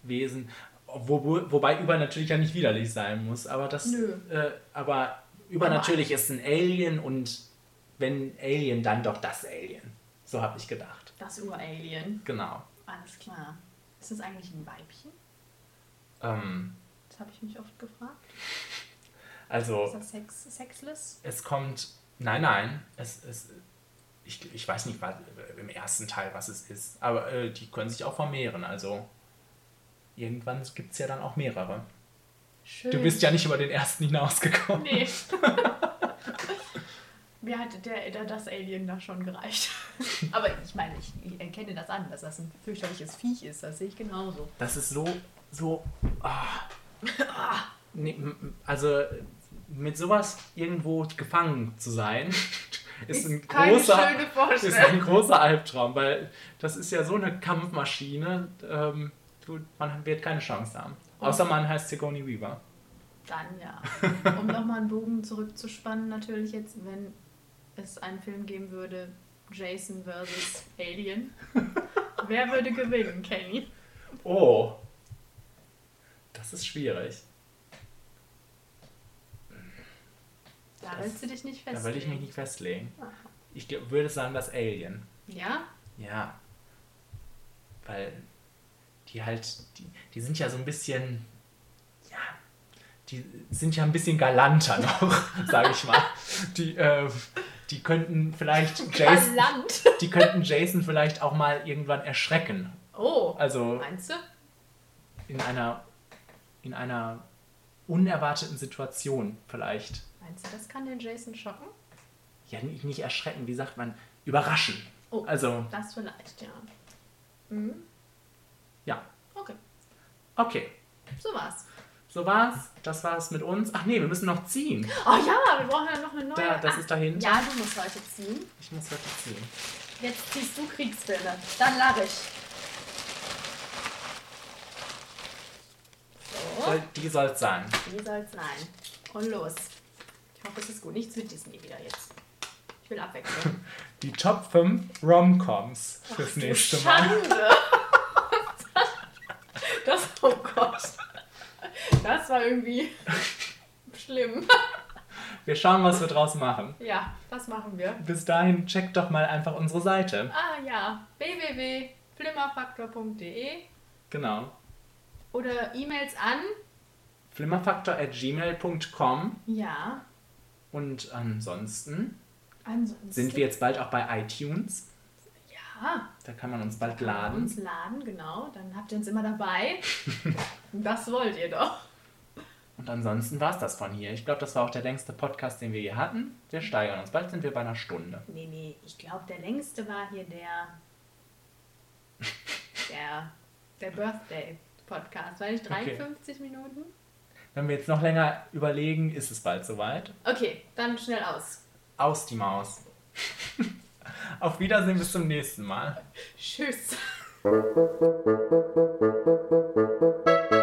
Wesen. Wo, wo, wobei übernatürlich ja nicht widerlich sein muss, aber das. Nö. Äh, aber übernatürlich ist ein Alien und wenn Alien, dann doch das Alien. So habe ich gedacht. Das Ur-Alien. Genau. Alles klar. Ist das eigentlich ein Weibchen? Ähm, Das habe ich mich oft gefragt. Also. Ist das sex sexless? Es kommt. Nein, nein. Es, es, ich, ich weiß nicht was, im ersten Teil, was es ist. Aber äh, die können sich auch vermehren. Also irgendwann gibt es ja dann auch mehrere. Schön. Du bist ja nicht über den ersten hinausgekommen. Nee. (laughs) Mir hat der, der, das Alien da schon gereicht. (laughs) Aber ich meine, ich, ich erkenne das an, dass das ein fürchterliches Viech ist. Das sehe ich genauso. Das ist so. so ah. M- (laughs) also mit sowas irgendwo gefangen zu sein, (laughs) ist, ein großer. ist ein großer Albtraum, weil das ist ja so eine Kampfmaschine. Ähm, man wird keine Chance haben. Außer man heißt Sigourney Weaver. Dann ja. Um nochmal einen Bogen zurückzuspannen, natürlich jetzt, wenn es einen Film geben würde, Jason versus Alien. Wer würde gewinnen, Kenny? Oh. Das ist schwierig. Da Das- willst du dich nicht Da festlegen. will ich mich nicht festlegen. Aha. Ich würde sagen, das Alien. Ja? Ja. Weil die halt, die, die sind ja so ein bisschen, ja, die sind ja ein bisschen galanter (laughs) noch, sage ich mal. Die, äh, die könnten vielleicht (laughs) Jason, Land. die könnten Jason vielleicht auch mal irgendwann erschrecken. Oh, Also meinst du? in einer, in einer unerwarteten Situation vielleicht. Meinst du, das kann den Jason schocken? Ja, nicht erschrecken, wie sagt man? Überraschen. Oh, Also, das vielleicht, ja. Mhm. ja. Okay, Okay. so war's. So war's. Das war's mit uns. Ach nee, wir müssen noch ziehen. Oh ja, wir brauchen ja noch eine neue. Da, das Ah, ist dahinter. Ja, du musst heute ziehen. Ich muss heute ziehen. Jetzt ziehst du Kriegsfilme. Dann lache ich. So, Soll, die soll's sein. wie soll's sein? Und los. Es ist gut. Nichts mit Disney wieder jetzt. Ich will Abwechslung. (laughs) Die Top 5 Romcoms fürs Du nächste Mal. Schande. (laughs) Das, oh Gott. Das war irgendwie schlimm. Wir schauen, was wir draus machen. Ja, das machen wir. Bis dahin checkt doch mal einfach unsere Seite. Ah ja, www.flimmerfaktor.de Genau. oder E-Mails an. flimmerfaktor.gmail.com Ja, und ansonsten ansonsten. sind wir jetzt bald auch bei iTunes. Ja, Da kann man uns bald laden. uns laden, genau. Dann habt ihr uns immer dabei. (laughs) das wollt ihr doch. Und ansonsten war es das von hier. Ich glaube, das war auch der längste Podcast, den wir hier hatten. Wir steigern uns. Bald sind wir bei einer Stunde. Nee, nee, ich glaube, der längste war hier der. (laughs) Der. Der Birthday-Podcast. War nicht 53 Minuten? Wenn wir jetzt noch länger überlegen, ist es bald soweit. Okay, dann schnell aus. Aus die Maus. (laughs) Auf Wiedersehen, bis zum nächsten Mal. Tschüss. (laughs)